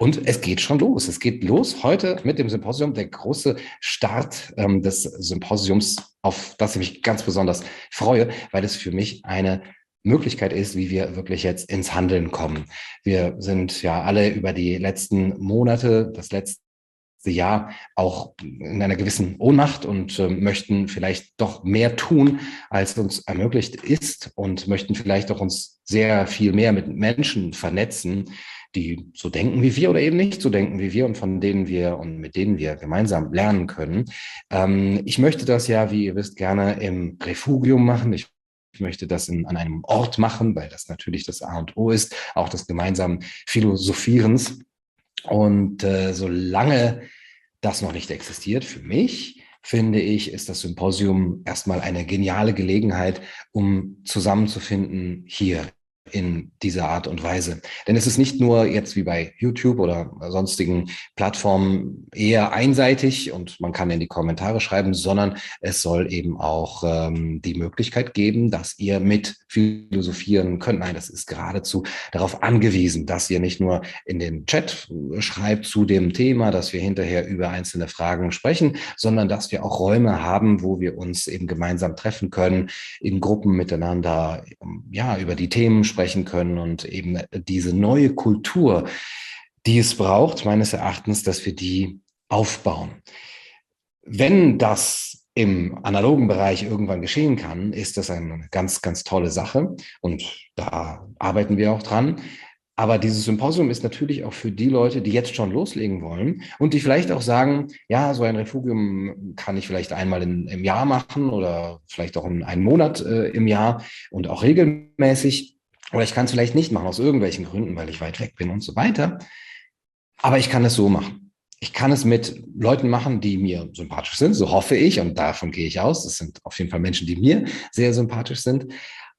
Und es geht schon los. Es geht los heute mit dem Symposium, der große Start ähm, des Symposiums, auf das ich mich ganz besonders freue, weil es für mich eine Möglichkeit ist, wie wir wirklich jetzt ins Handeln kommen. Wir sind ja alle über die letzten Monate, das letzte Jahr auch in einer gewissen Ohnmacht und äh, möchten vielleicht doch mehr tun, als uns ermöglicht ist und möchten vielleicht auch uns sehr viel mehr mit Menschen vernetzen, die so denken wie wir oder eben nicht so denken wie wir und von denen wir und mit denen wir gemeinsam lernen können. Ähm, ich möchte das ja, wie ihr wisst, gerne im Refugium machen. Ich ich möchte das in, an einem Ort machen, weil das natürlich das A und O ist, auch des gemeinsamen Philosophierens. Und äh, solange das noch nicht existiert, für mich, finde ich, ist das Symposium erstmal eine geniale Gelegenheit, um zusammenzufinden hier in dieser Art und Weise. Denn es ist nicht nur jetzt wie bei YouTube oder sonstigen Plattformen eher einseitig und man kann in die Kommentare schreiben, sondern es soll eben auch ähm, die Möglichkeit geben, dass ihr mit philosophieren könnt. Nein, das ist geradezu darauf angewiesen, dass ihr nicht nur in den Chat schreibt zu dem Thema, dass wir hinterher über einzelne Fragen sprechen, sondern dass wir auch Räume haben, wo wir uns eben gemeinsam treffen können, in Gruppen miteinander, ja, über die Themen sprechen können und eben diese neue Kultur, die es braucht, meines Erachtens, dass wir die aufbauen. Wenn das im analogen Bereich irgendwann geschehen kann, ist das eine ganz, ganz tolle Sache und da arbeiten wir auch dran. Aber dieses Symposium ist natürlich auch für die Leute, die jetzt schon loslegen wollen und die vielleicht auch sagen, ja, so ein Refugium kann ich vielleicht einmal in, im Jahr machen oder vielleicht auch in einen Monat äh, im Jahr und auch regelmäßig. Oder ich kann es vielleicht nicht machen, aus irgendwelchen Gründen, weil ich weit weg bin und so weiter. Aber ich kann es so machen. Ich kann es mit Leuten machen, die mir sympathisch sind, so hoffe ich, und davon gehe ich aus. Das sind auf jeden Fall Menschen, die mir sehr sympathisch sind.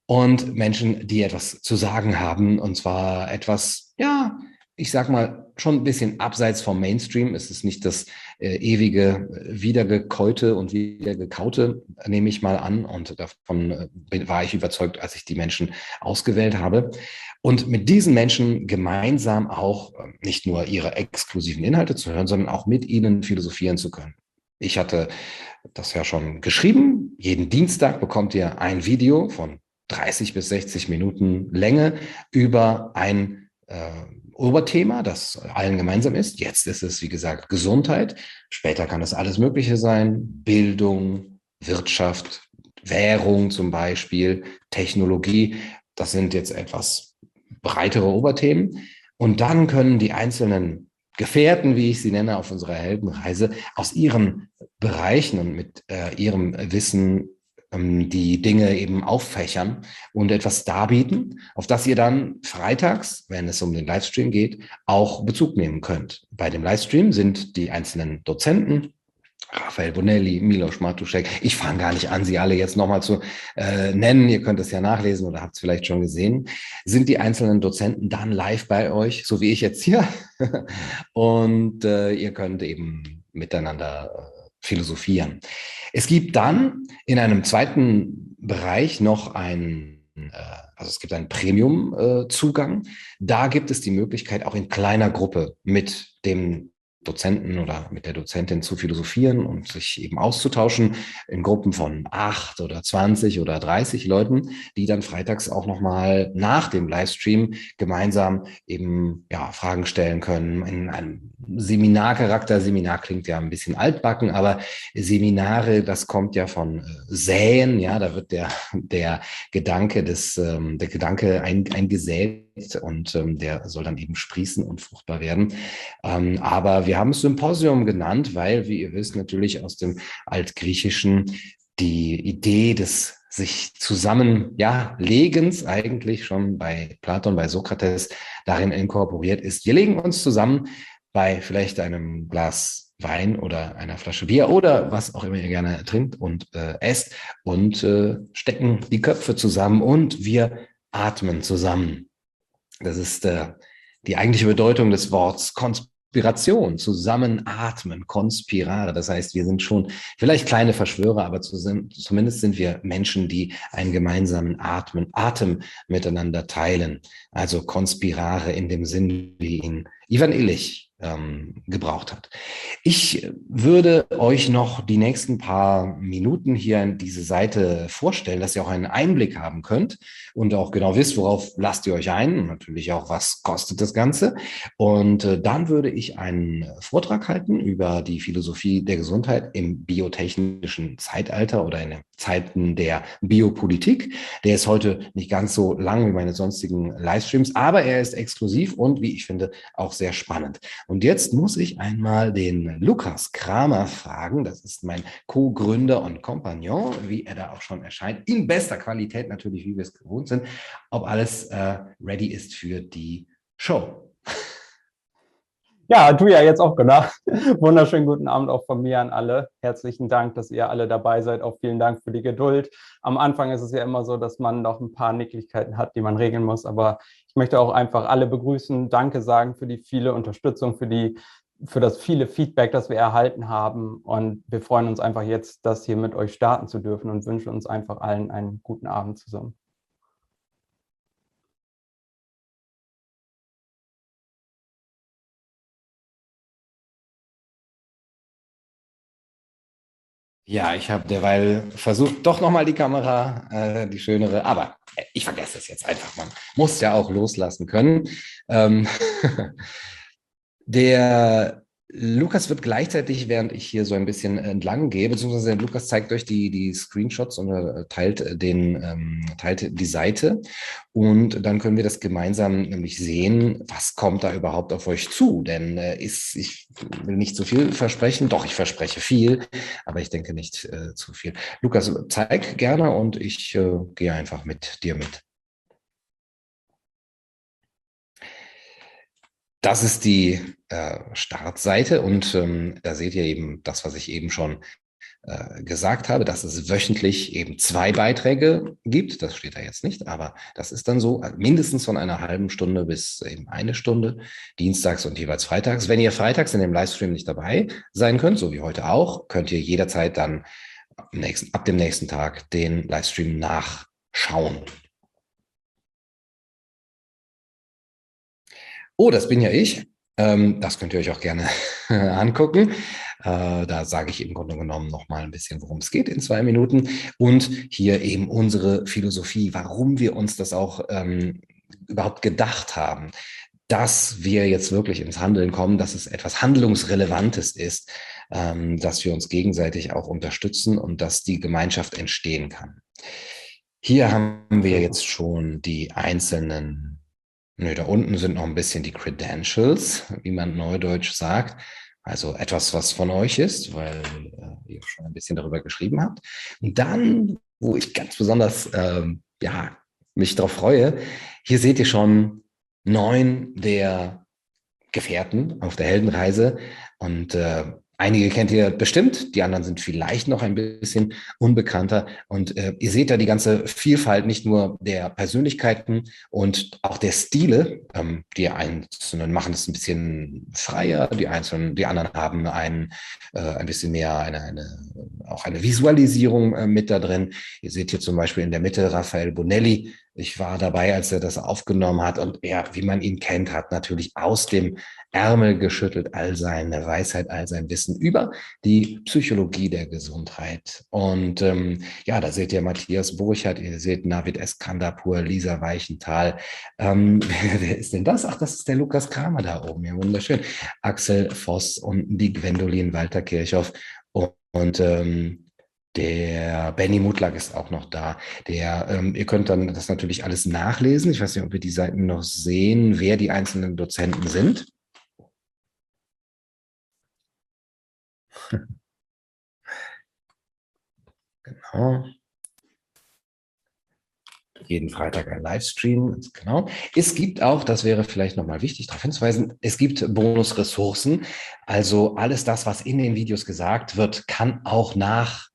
Und Menschen, die etwas zu sagen haben, und zwar etwas, ja, ich sag mal, schon ein bisschen abseits vom Mainstream. Es ist nicht das äh, ewige äh, Wiedergekäute und Wiedergekaute, nehme ich mal an. Und davon äh, war ich überzeugt, als ich die Menschen ausgewählt habe. Und mit diesen Menschen gemeinsam auch äh, nicht nur ihre exklusiven Inhalte zu hören, sondern auch mit ihnen philosophieren zu können. Ich hatte das ja schon geschrieben. Jeden Dienstag bekommt ihr ein Video von 30 bis 60 Minuten Länge über ein äh, Oberthema, das allen gemeinsam ist. Jetzt ist es, wie gesagt, Gesundheit. Später kann es alles Mögliche sein. Bildung, Wirtschaft, Währung zum Beispiel, Technologie. Das sind jetzt etwas breitere Oberthemen. Und dann können die einzelnen Gefährten, wie ich sie nenne, auf unserer Heldenreise aus ihren Bereichen und mit äh, ihrem Wissen die Dinge eben auffächern und etwas darbieten, auf das ihr dann freitags, wenn es um den Livestream geht, auch Bezug nehmen könnt. Bei dem Livestream sind die einzelnen Dozenten, Raphael Bonelli, Milos Matuszek. Ich fange gar nicht an, sie alle jetzt nochmal zu äh, nennen. Ihr könnt es ja nachlesen oder habt es vielleicht schon gesehen. Sind die einzelnen Dozenten dann live bei euch, so wie ich jetzt hier? Und äh, ihr könnt eben miteinander äh, philosophieren. Es gibt dann in einem zweiten Bereich noch ein, äh, also es gibt einen Premium-Zugang. Da gibt es die Möglichkeit, auch in kleiner Gruppe mit dem Dozenten oder mit der Dozentin zu philosophieren und sich eben auszutauschen in Gruppen von acht oder zwanzig oder dreißig Leuten, die dann freitags auch nochmal nach dem Livestream gemeinsam eben ja, Fragen stellen können in einem Seminarcharakter. Seminar klingt ja ein bisschen altbacken, aber Seminare, das kommt ja von äh, Säen, ja, da wird der, der Gedanke des, ähm, der Gedanke ein, eingesät und ähm, der soll dann eben sprießen und fruchtbar werden. Ähm, aber wir haben es Symposium genannt, weil, wie ihr wisst, natürlich aus dem Altgriechischen die Idee des sich zusammen, ja, Legens eigentlich schon bei Platon, bei Sokrates darin inkorporiert ist. Wir legen uns zusammen bei vielleicht einem Glas Wein oder einer Flasche Bier oder was auch immer ihr gerne trinkt und äh, esst und äh, stecken die Köpfe zusammen und wir atmen zusammen. Das ist äh, die eigentliche Bedeutung des Wortes Konspiration, zusammenatmen, konspirare. Das heißt, wir sind schon vielleicht kleine Verschwörer, aber zumindest sind wir Menschen, die einen gemeinsamen Atmen, Atem miteinander teilen. Also konspirare in dem Sinn, wie ihn Ivan Illich ähm, gebraucht hat. Ich würde euch noch die nächsten paar Minuten hier in diese Seite vorstellen, dass ihr auch einen Einblick haben könnt und auch genau wisst, worauf lasst ihr euch ein und natürlich auch, was kostet das Ganze. Und äh, dann würde ich einen Vortrag halten über die Philosophie der Gesundheit im biotechnischen Zeitalter oder in den Zeiten der Biopolitik. Der ist heute nicht ganz so lang wie meine sonstigen Livestreams, aber er ist exklusiv und wie ich finde auch sehr spannend. Und jetzt muss ich einmal den Lukas Kramer fragen. Das ist mein Co-Gründer und Kompagnon, wie er da auch schon erscheint. In bester Qualität natürlich, wie wir es gewohnt sind. Ob alles äh, ready ist für die Show. Ja, du ja jetzt auch, genau. Wunderschönen guten Abend auch von mir an alle. Herzlichen Dank, dass ihr alle dabei seid. Auch vielen Dank für die Geduld. Am Anfang ist es ja immer so, dass man noch ein paar Nicklichkeiten hat, die man regeln muss. Aber ich möchte auch einfach alle begrüßen, Danke sagen für die viele Unterstützung, für die für das viele Feedback, das wir erhalten haben. Und wir freuen uns einfach jetzt, das hier mit euch starten zu dürfen und wünschen uns einfach allen einen guten Abend zusammen. Ja, ich habe derweil versucht, doch nochmal die Kamera, äh, die schönere, aber äh, ich vergesse es jetzt einfach. Man muss ja auch loslassen können. Ähm der Lukas wird gleichzeitig, während ich hier so ein bisschen entlang gehe, beziehungsweise Lukas zeigt euch die, die Screenshots und äh, teilt, den, ähm, teilt die Seite. Und dann können wir das gemeinsam nämlich sehen, was kommt da überhaupt auf euch zu. Denn äh, ist, ich will nicht zu viel versprechen, doch, ich verspreche viel, aber ich denke nicht äh, zu viel. Lukas, zeig gerne und ich äh, gehe einfach mit dir mit. Das ist die äh, Startseite und ähm, da seht ihr eben das, was ich eben schon äh, gesagt habe, dass es wöchentlich eben zwei Beiträge gibt. Das steht da jetzt nicht, aber das ist dann so, äh, mindestens von einer halben Stunde bis eben eine Stunde, dienstags und jeweils freitags. Wenn ihr freitags in dem Livestream nicht dabei sein könnt, so wie heute auch, könnt ihr jederzeit dann ab, dem nächsten Tag den Livestream nachschauen. Oh, das bin ja ich. Ähm, das könnt ihr euch auch gerne angucken. Äh, da sage ich im Grunde genommen noch mal ein bisschen, worum es geht in zwei Minuten. Und hier eben unsere Philosophie, warum wir uns das auch ähm, überhaupt gedacht haben, dass wir jetzt wirklich ins Handeln kommen, dass es etwas Handlungsrelevantes ist, ähm, dass wir uns gegenseitig auch unterstützen und dass die Gemeinschaft entstehen kann. Hier haben wir jetzt schon die einzelnen Nö, da unten sind noch ein bisschen die Credentials, wie man neudeutsch sagt. Also etwas, was von euch ist, weil äh, ihr schon ein bisschen darüber geschrieben habt. Und dann, wo ich ganz besonders ähm, ja, mich darauf freue, hier seht ihr schon neun der Gefährten auf der Heldenreise. Und äh, Einige kennt ihr bestimmt, die anderen sind vielleicht noch ein bisschen unbekannter. Und äh, ihr seht da die ganze Vielfalt nicht nur der Persönlichkeiten und auch der Stile. Ähm, die Einzelnen machen es ein bisschen freier, die Einzelnen, die anderen haben ein, äh, ein bisschen mehr eine, eine, auch eine Visualisierung äh, mit da drin. Ihr seht hier zum Beispiel in der Mitte Raphael Bonelli, ich war dabei, als er das aufgenommen hat und er, wie man ihn kennt, hat natürlich aus dem Ärmel geschüttelt all seine Weisheit, all sein Wissen über die Psychologie der Gesundheit. Und ähm, ja, da seht ihr Matthias Burchardt, ihr seht Navid Eskandapur, Lisa Weichenthal. Ähm, wer, wer ist denn das? Ach, das ist der Lukas Kramer da oben. Ja, wunderschön. Axel Voss und die Gwendolin Walter Kirchhoff. Und, und ähm, der Benny Mutlak ist auch noch da. Der, ähm, ihr könnt dann das natürlich alles nachlesen. Ich weiß nicht, ob wir die Seiten noch sehen, wer die einzelnen Dozenten sind. genau. Jeden Freitag ein Livestream, genau. Es gibt auch, das wäre vielleicht nochmal wichtig darauf hinzuweisen, es gibt Bonusressourcen. Also alles das, was in den Videos gesagt wird, kann auch nach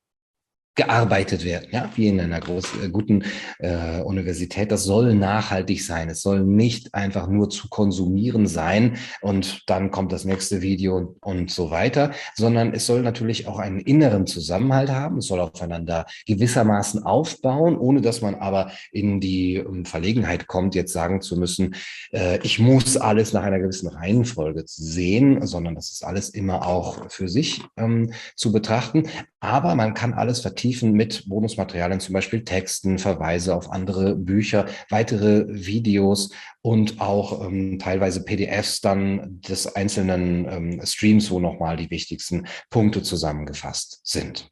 gearbeitet werden, ja, wie in einer großen, äh, guten äh, Universität. Das soll nachhaltig sein. Es soll nicht einfach nur zu konsumieren sein und dann kommt das nächste Video und so weiter, sondern es soll natürlich auch einen inneren Zusammenhalt haben. Es soll aufeinander gewissermaßen aufbauen, ohne dass man aber in die um, ähm, Verlegenheit kommt, jetzt sagen zu müssen, äh, ich muss alles nach einer gewissen Reihenfolge sehen, sondern das ist alles immer auch für sich ähm, zu betrachten. Aber man kann alles vertiefen mit Bonusmaterialien, zum Beispiel Texten, Verweise auf andere Bücher, weitere Videos und auch ähm, teilweise PDFs dann des einzelnen ähm, Streams, wo nochmal die wichtigsten Punkte zusammengefasst sind.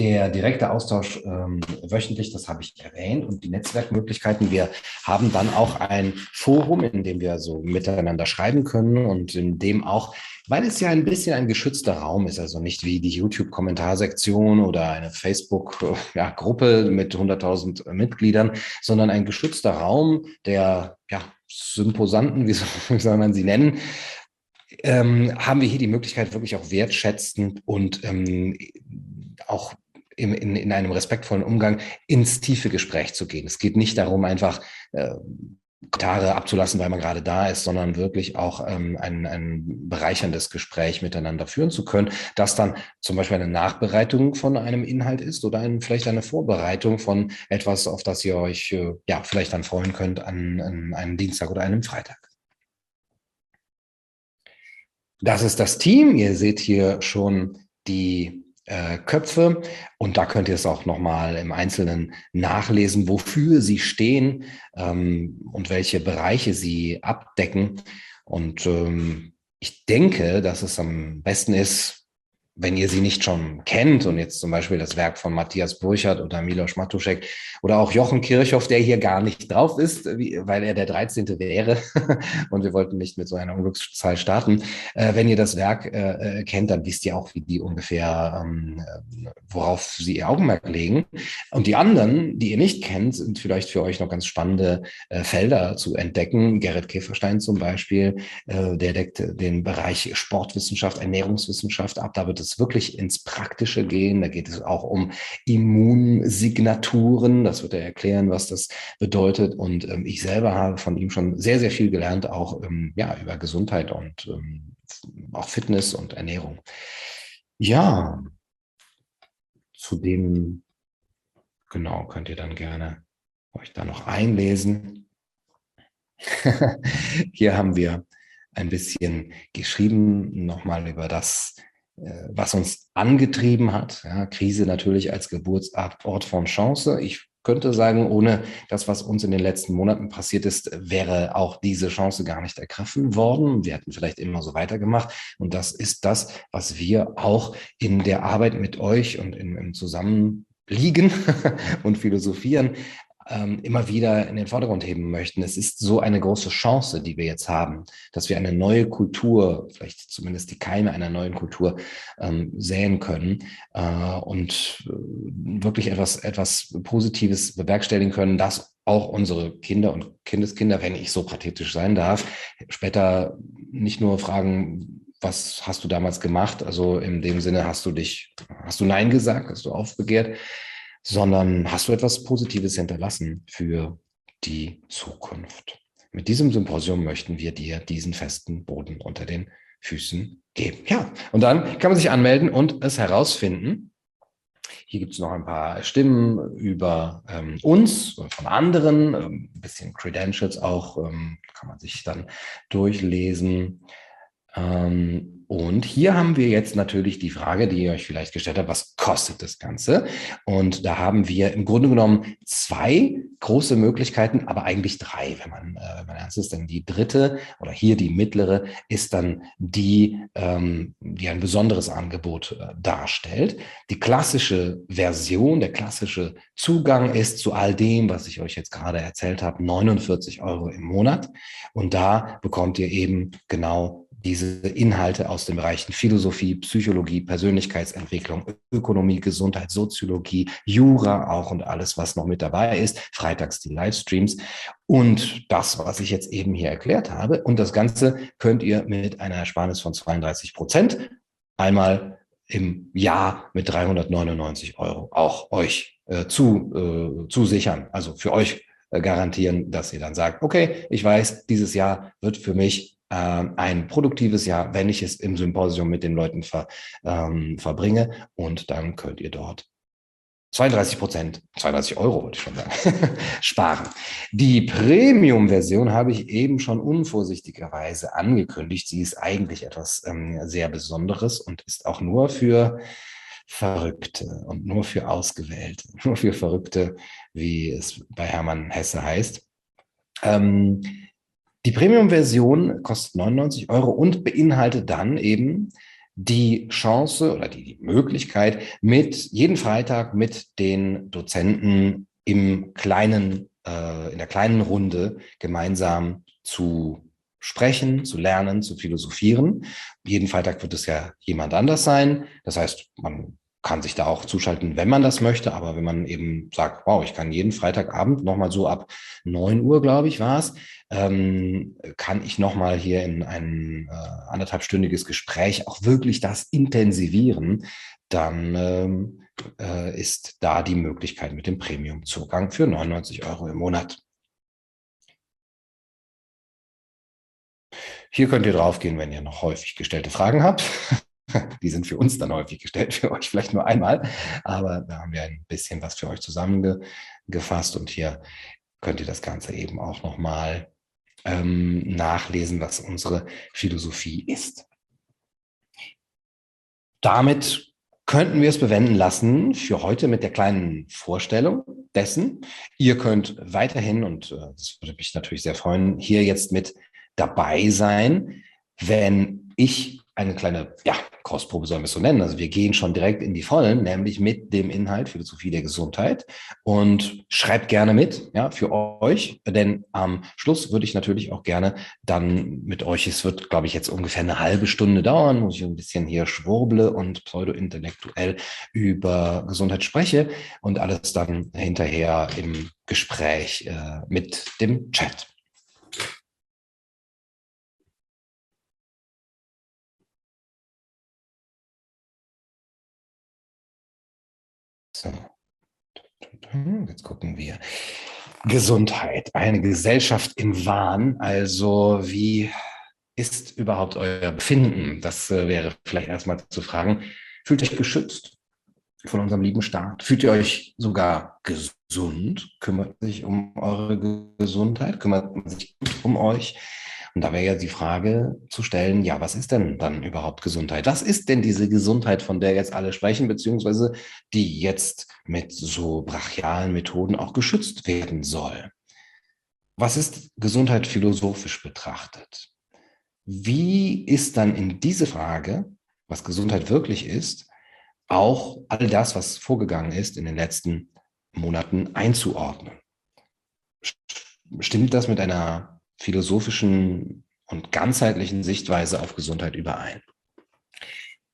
Der direkte Austausch ähm, wöchentlich, das habe ich erwähnt, und die Netzwerkmöglichkeiten. Wir haben dann auch ein Forum, in dem wir so miteinander schreiben können und in dem auch, weil es ja ein bisschen ein geschützter Raum ist, also nicht wie die YouTube-Kommentarsektion oder eine Facebook-Gruppe ja, mit 100.000 Mitgliedern, sondern ein geschützter Raum der ja, Symposanten, wie soll man sie nennen, ähm, haben wir hier die Möglichkeit, wirklich auch wertschätzend und ähm, auch in, in, in einem respektvollen Umgang ins tiefe Gespräch zu gehen. Es geht nicht darum, einfach äh, Kommentare abzulassen, weil man gerade da ist, sondern wirklich auch ähm, ein, ein bereicherndes Gespräch miteinander führen zu können, das dann zum Beispiel eine Nachbereitung von einem Inhalt ist oder ein, vielleicht eine Vorbereitung von etwas, auf das ihr euch äh, ja vielleicht dann freuen könnt an, an einem Dienstag oder einem Freitag. Das ist das Team. Ihr seht hier schon die äh, Köpfe. Und da könnt ihr es auch nochmal im Einzelnen nachlesen, wofür sie stehen ähm, und welche Bereiche sie abdecken. Und ähm, ich denke, dass es am besten ist, wenn ihr sie nicht schon kennt und jetzt zum Beispiel das Werk von Matthias Burchardt oder Milos Matuszek oder auch Jochen Kirchhoff, der hier gar nicht drauf ist, weil er der 13. wäre und wir wollten nicht mit so einer Unglückszahl starten. Äh, wenn ihr das Werk äh, äh, kennt, dann wisst ihr auch, wie die ungefähr, ähm, worauf sie ihr Augenmerk legen. Und die anderen, die ihr nicht kennt, sind vielleicht für euch noch ganz spannende Felder zu entdecken. Gerrit Käferstein zum Beispiel, der deckt den Bereich Sportwissenschaft, Ernährungswissenschaft ab. Da wird es wirklich ins Praktische gehen. Da geht es auch um Immunsignaturen. Das wird er erklären, was das bedeutet. Und ähm, ich selber habe von ihm schon sehr, sehr viel gelernt, auch ähm, ja, über Gesundheit und ähm, auch Fitness und Ernährung. Ja, zu dem, genau, könnt ihr dann gerne euch da noch einlesen. Hier haben wir ein bisschen geschrieben, nochmal über das, was uns angetrieben hat. Ja, Krise natürlich als Geburtsort von Chance. Ich könnte sagen, ohne das, was uns in den letzten Monaten passiert ist, wäre auch diese Chance gar nicht ergriffen worden. Wir hätten vielleicht immer so weitergemacht. Und das ist das, was wir auch in der Arbeit mit euch und im Zusammenliegen und Philosophieren ähm, immer wieder in den Vordergrund heben möchten. Es ist so eine große Chance, die wir jetzt haben, dass wir eine neue Kultur, vielleicht zumindest die Keime einer neuen Kultur ähm, säen können äh, und äh, wirklich etwas, etwas Positives bewerkstelligen können, dass auch unsere Kinder und Kindeskinder, wenn ich so pathetisch sein darf, später nicht nur fragen, was hast du damals gemacht? Also in dem Sinne hast du dich, hast du Nein gesagt, hast du aufbegehrt, sondern hast du etwas Positives hinterlassen für die Zukunft. Mit diesem Symposium möchten wir dir diesen festen Boden unter den Füßen geben. Ja, und dann kann man sich anmelden und es herausfinden. Hier gibt es noch ein paar Stimmen über ähm, uns und von anderen, ähm, ein bisschen Credentials auch, ähm, kann man sich dann durchlesen. Ähm, und hier haben wir jetzt natürlich die Frage, die ihr euch vielleicht gestellt habt, was kostet das Ganze? Und da haben wir im Grunde genommen zwei große Möglichkeiten, aber eigentlich drei, wenn man, äh, wenn man ernst ist. Denn die dritte oder hier die mittlere ist dann die, ähm, die ein besonderes Angebot äh, darstellt. Die klassische Version, der klassische Zugang ist zu all dem, was ich euch jetzt gerade erzählt habe, 49 Euro im Monat. Und da bekommt ihr eben genau diese Inhalte aus den Bereichen Philosophie, Psychologie, Persönlichkeitsentwicklung, Ökonomie, Gesundheit, Soziologie, Jura auch und alles, was noch mit dabei ist. Freitags die Livestreams und das, was ich jetzt eben hier erklärt habe. Und das Ganze könnt ihr mit einer Ersparnis von 32 Prozent einmal im Jahr mit 399 Euro auch euch äh, zu, äh, zusichern, also für euch äh, garantieren, dass ihr dann sagt, okay, ich weiß, dieses Jahr wird für mich ein produktives Jahr, wenn ich es im Symposium mit den Leuten ver, ähm, verbringe und dann könnt ihr dort 32 Prozent, 32 Euro wollte ich schon sagen, sparen. Die Premium-Version habe ich eben schon unvorsichtigerweise angekündigt. Sie ist eigentlich etwas ähm, sehr Besonderes und ist auch nur für Verrückte und nur für Ausgewählte, nur für Verrückte, wie es bei Hermann Hesse heißt. Ähm, die Premium-Version kostet 99 Euro und beinhaltet dann eben die Chance oder die, Möglichkeit, mit jeden Freitag mit den Dozenten im kleinen, äh, in der kleinen Runde gemeinsam zu sprechen, zu lernen, zu philosophieren. Jeden Freitag wird es ja jemand anders sein. Das heißt, man kann sich da auch zuschalten, wenn man das möchte. Aber wenn man eben sagt, wow, ich kann jeden Freitagabend nochmal so ab neun Uhr, glaube ich, war es, ähm, kann ich nochmal hier in ein äh, anderthalbstündiges Gespräch auch wirklich das intensivieren, dann ähm, äh, ist da die Möglichkeit mit dem Premium-Zugang für 99 Euro im Monat. Hier könnt ihr draufgehen, wenn ihr noch häufig gestellte Fragen habt. Die sind für uns dann häufig gestellt, für euch vielleicht nur einmal. Aber da haben wir ein bisschen was für euch zusammengefasst und hier könnt ihr das Ganze eben auch nochmal ähm, nachlesen, was unsere Philosophie ist. Damit könnten wir es bewenden lassen für heute mit der kleinen Vorstellung dessen. Ihr könnt weiterhin, und äh, das würde mich natürlich sehr freuen, hier jetzt mit dabei sein, wenn ich eine kleine ja, Kostprobe sollen wir es so nennen. Also wir gehen schon direkt in die Vollen, nämlich mit dem Inhalt Philosophie der Gesundheit. Und schreibt gerne mit, ja, für euch, denn am Schluss würde ich natürlich auch gerne dann mit euch, es wird, glaube ich, jetzt ungefähr eine halbe Stunde dauern, wo ich ein bisschen hier schwurble und pseudo-intellektuell über Gesundheit spreche und alles dann hinterher im Gespräch äh, mit dem Chat. So. Jetzt gucken wir. Gesundheit, eine Gesellschaft im Wahn. Also wie ist überhaupt euer Befinden? Das äh, wäre vielleicht erstmal zu fragen. Fühlt euch geschützt von unserem lieben Staat? Fühlt ihr euch sogar gesund? Kümmert sich um eure Gesundheit? Kümmert man sich um euch? Und da wäre ja die Frage zu stellen, ja, was ist denn dann überhaupt Gesundheit? Was ist denn diese Gesundheit, von der jetzt alle sprechen, beziehungsweise die jetzt mit so brachialen Methoden auch geschützt werden soll? Was ist Gesundheit philosophisch betrachtet? Wie ist dann in diese Frage, was Gesundheit wirklich ist, auch all das, was vorgegangen ist in den letzten Monaten einzuordnen? Stimmt das mit einer philosophischen und ganzheitlichen Sichtweise auf Gesundheit überein.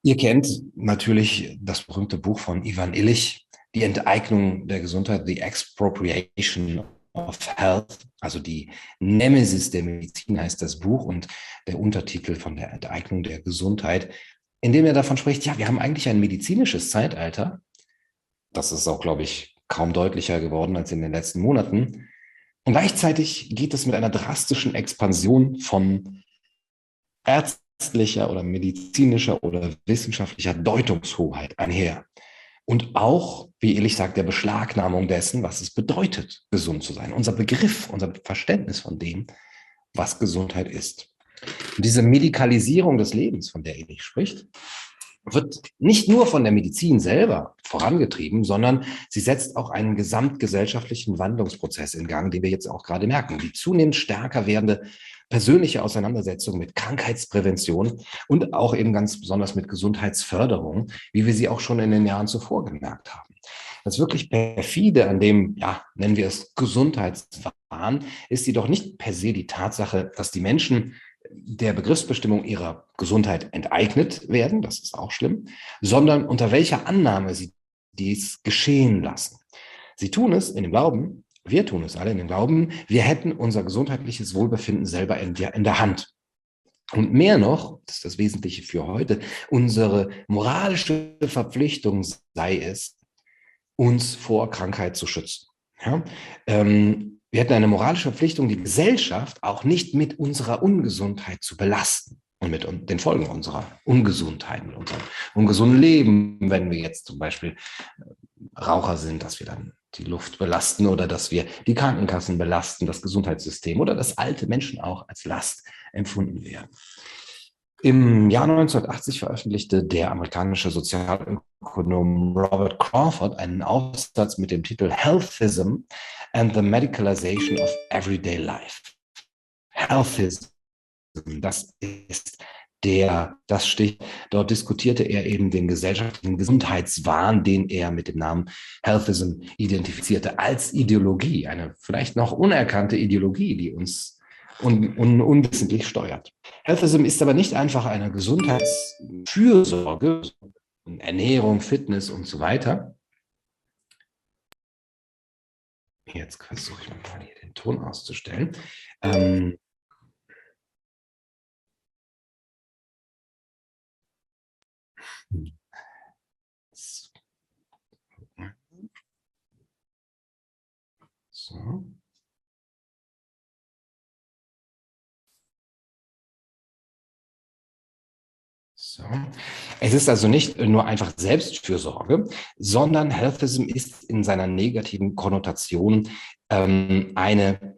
Ihr kennt natürlich das berühmte Buch von Ivan Illich, Die Enteignung der Gesundheit, The Expropriation of Health, also die Nemesis der Medizin heißt das Buch und der Untertitel von der Enteignung der Gesundheit, in dem er davon spricht, ja, wir haben eigentlich ein medizinisches Zeitalter. Das ist auch, glaube ich, kaum deutlicher geworden als in den letzten Monaten. Und gleichzeitig geht es mit einer drastischen Expansion von ärztlicher oder medizinischer oder wissenschaftlicher Deutungshoheit einher. Und auch, wie Ehrlich sagt, der Beschlagnahmung dessen, was es bedeutet, gesund zu sein. Unser Begriff, unser Verständnis von dem, was Gesundheit ist. Und diese Medikalisierung des Lebens, von der Ehrlich spricht, wird nicht nur von der Medizin selber vorangetrieben, sondern sie setzt auch einen gesamtgesellschaftlichen Wandlungsprozess in Gang, den wir jetzt auch gerade merken. Die zunehmend stärker werdende persönliche Auseinandersetzung mit Krankheitsprävention und auch eben ganz besonders mit Gesundheitsförderung, wie wir sie auch schon in den Jahren zuvor gemerkt haben. Das wirklich perfide an dem, ja, nennen wir es Gesundheitswahn, ist jedoch nicht per se die Tatsache, dass die Menschen der Begriffsbestimmung ihrer Gesundheit enteignet werden, das ist auch schlimm, sondern unter welcher Annahme sie dies geschehen lassen. Sie tun es in dem Glauben, wir tun es alle in dem Glauben, wir hätten unser gesundheitliches Wohlbefinden selber in der, in der Hand. Und mehr noch, das ist das Wesentliche für heute, unsere moralische Verpflichtung sei es, uns vor Krankheit zu schützen. Ja? Ähm, wir hätten eine moralische Verpflichtung, die Gesellschaft auch nicht mit unserer Ungesundheit zu belasten und mit den Folgen unserer Ungesundheit, mit unserem ungesunden Leben, wenn wir jetzt zum Beispiel äh, Raucher sind, dass wir dann die Luft belasten oder dass wir die Krankenkassen belasten, das Gesundheitssystem oder dass alte Menschen auch als Last empfunden werden. Im Jahr 1980 veröffentlichte der amerikanische Sozialökonom Robert Crawford einen Aufsatz mit dem Titel Healthism and the Medicalization of Everyday Life. Healthism, das ist der, das Stich, dort diskutierte er eben den gesellschaftlichen Gesundheitswahn, den er mit dem Namen Healthism identifizierte, als Ideologie, eine vielleicht noch unerkannte Ideologie, die uns un, un, unwissentlich steuert. Healthism ist aber nicht einfach eine Gesundheitsfürsorge, Ernährung, Fitness und so weiter. Jetzt versuche ich mal hier den Ton auszustellen. Ähm, so. Es ist also nicht nur einfach Selbstfürsorge, sondern Healthism ist in seiner negativen Konnotation ähm, eine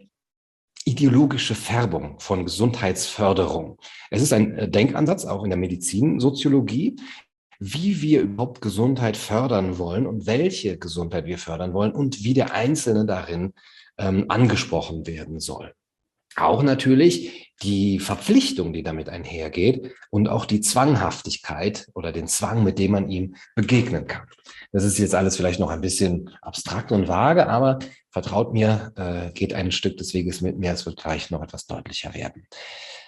ideologische Färbung von Gesundheitsförderung. Es ist ein äh, Denkansatz auch in der Medizinsoziologie, wie wir überhaupt Gesundheit fördern wollen und welche Gesundheit wir fördern wollen und wie der Einzelne darin ähm, angesprochen werden soll. Auch natürlich die Verpflichtung, die damit einhergeht und auch die Zwanghaftigkeit oder den Zwang, mit dem man ihm begegnen kann. Das ist jetzt alles vielleicht noch ein bisschen abstrakt und vage, aber vertraut mir, äh, geht ein Stück des Weges mit mir, es wird gleich noch etwas deutlicher werden.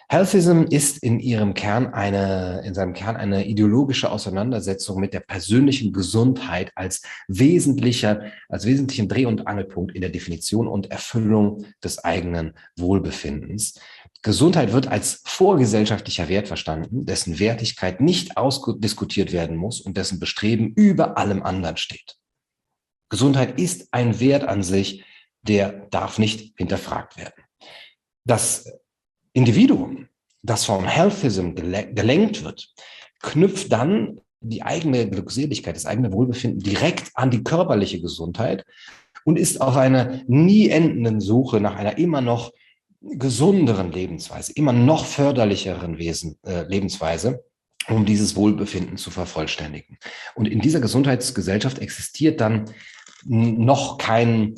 Healthism ist in ihrem Kern eine, in seinem Kern eine ideologische Auseinandersetzung mit der persönlichen Gesundheit als wesentlicher, als wesentlichen Dreh- und Angelpunkt in der Definition und Erfüllung des eigenen Wohlbefindens. Gesundheit wird als vorgesellschaftlicher Wert verstanden, dessen Wertigkeit nicht ausdiskutiert werden muss und dessen Bestreben über allem anderen steht. Gesundheit ist ein Wert an sich, der darf nicht hinterfragt werden. Das Individuum, das vom Healthism gelenkt wird, knüpft dann die eigene Glückseligkeit, das eigene Wohlbefinden direkt an die körperliche Gesundheit und ist auf einer nie endenden Suche nach einer immer noch gesunderen Lebensweise, immer noch förderlicheren Wesen, äh, Lebensweise, um dieses Wohlbefinden zu vervollständigen. Und in dieser Gesundheitsgesellschaft existiert dann noch kein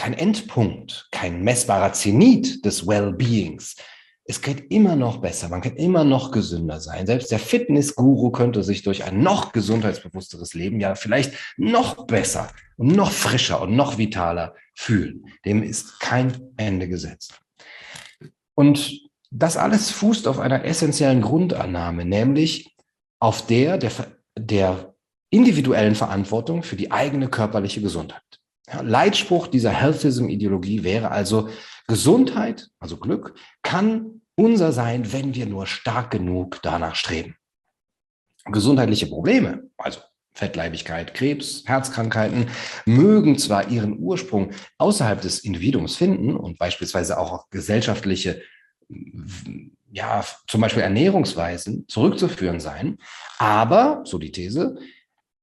kein Endpunkt, kein messbarer Zenit des Wellbeings. Es geht immer noch besser, man kann immer noch gesünder sein. Selbst der Fitnessguru könnte sich durch ein noch gesundheitsbewussteres Leben ja vielleicht noch besser und noch frischer und noch vitaler fühlen. Dem ist kein Ende gesetzt. Und das alles fußt auf einer essentiellen Grundannahme, nämlich auf der der, der individuellen Verantwortung für die eigene körperliche Gesundheit. Leitspruch dieser Healthism-Ideologie wäre also, Gesundheit, also Glück, kann unser sein, wenn wir nur stark genug danach streben. Gesundheitliche Probleme, also Fettleibigkeit, Krebs, Herzkrankheiten, mögen zwar ihren Ursprung außerhalb des Individuums finden und beispielsweise auch gesellschaftliche, ja, zum Beispiel Ernährungsweisen zurückzuführen sein, aber, so die These,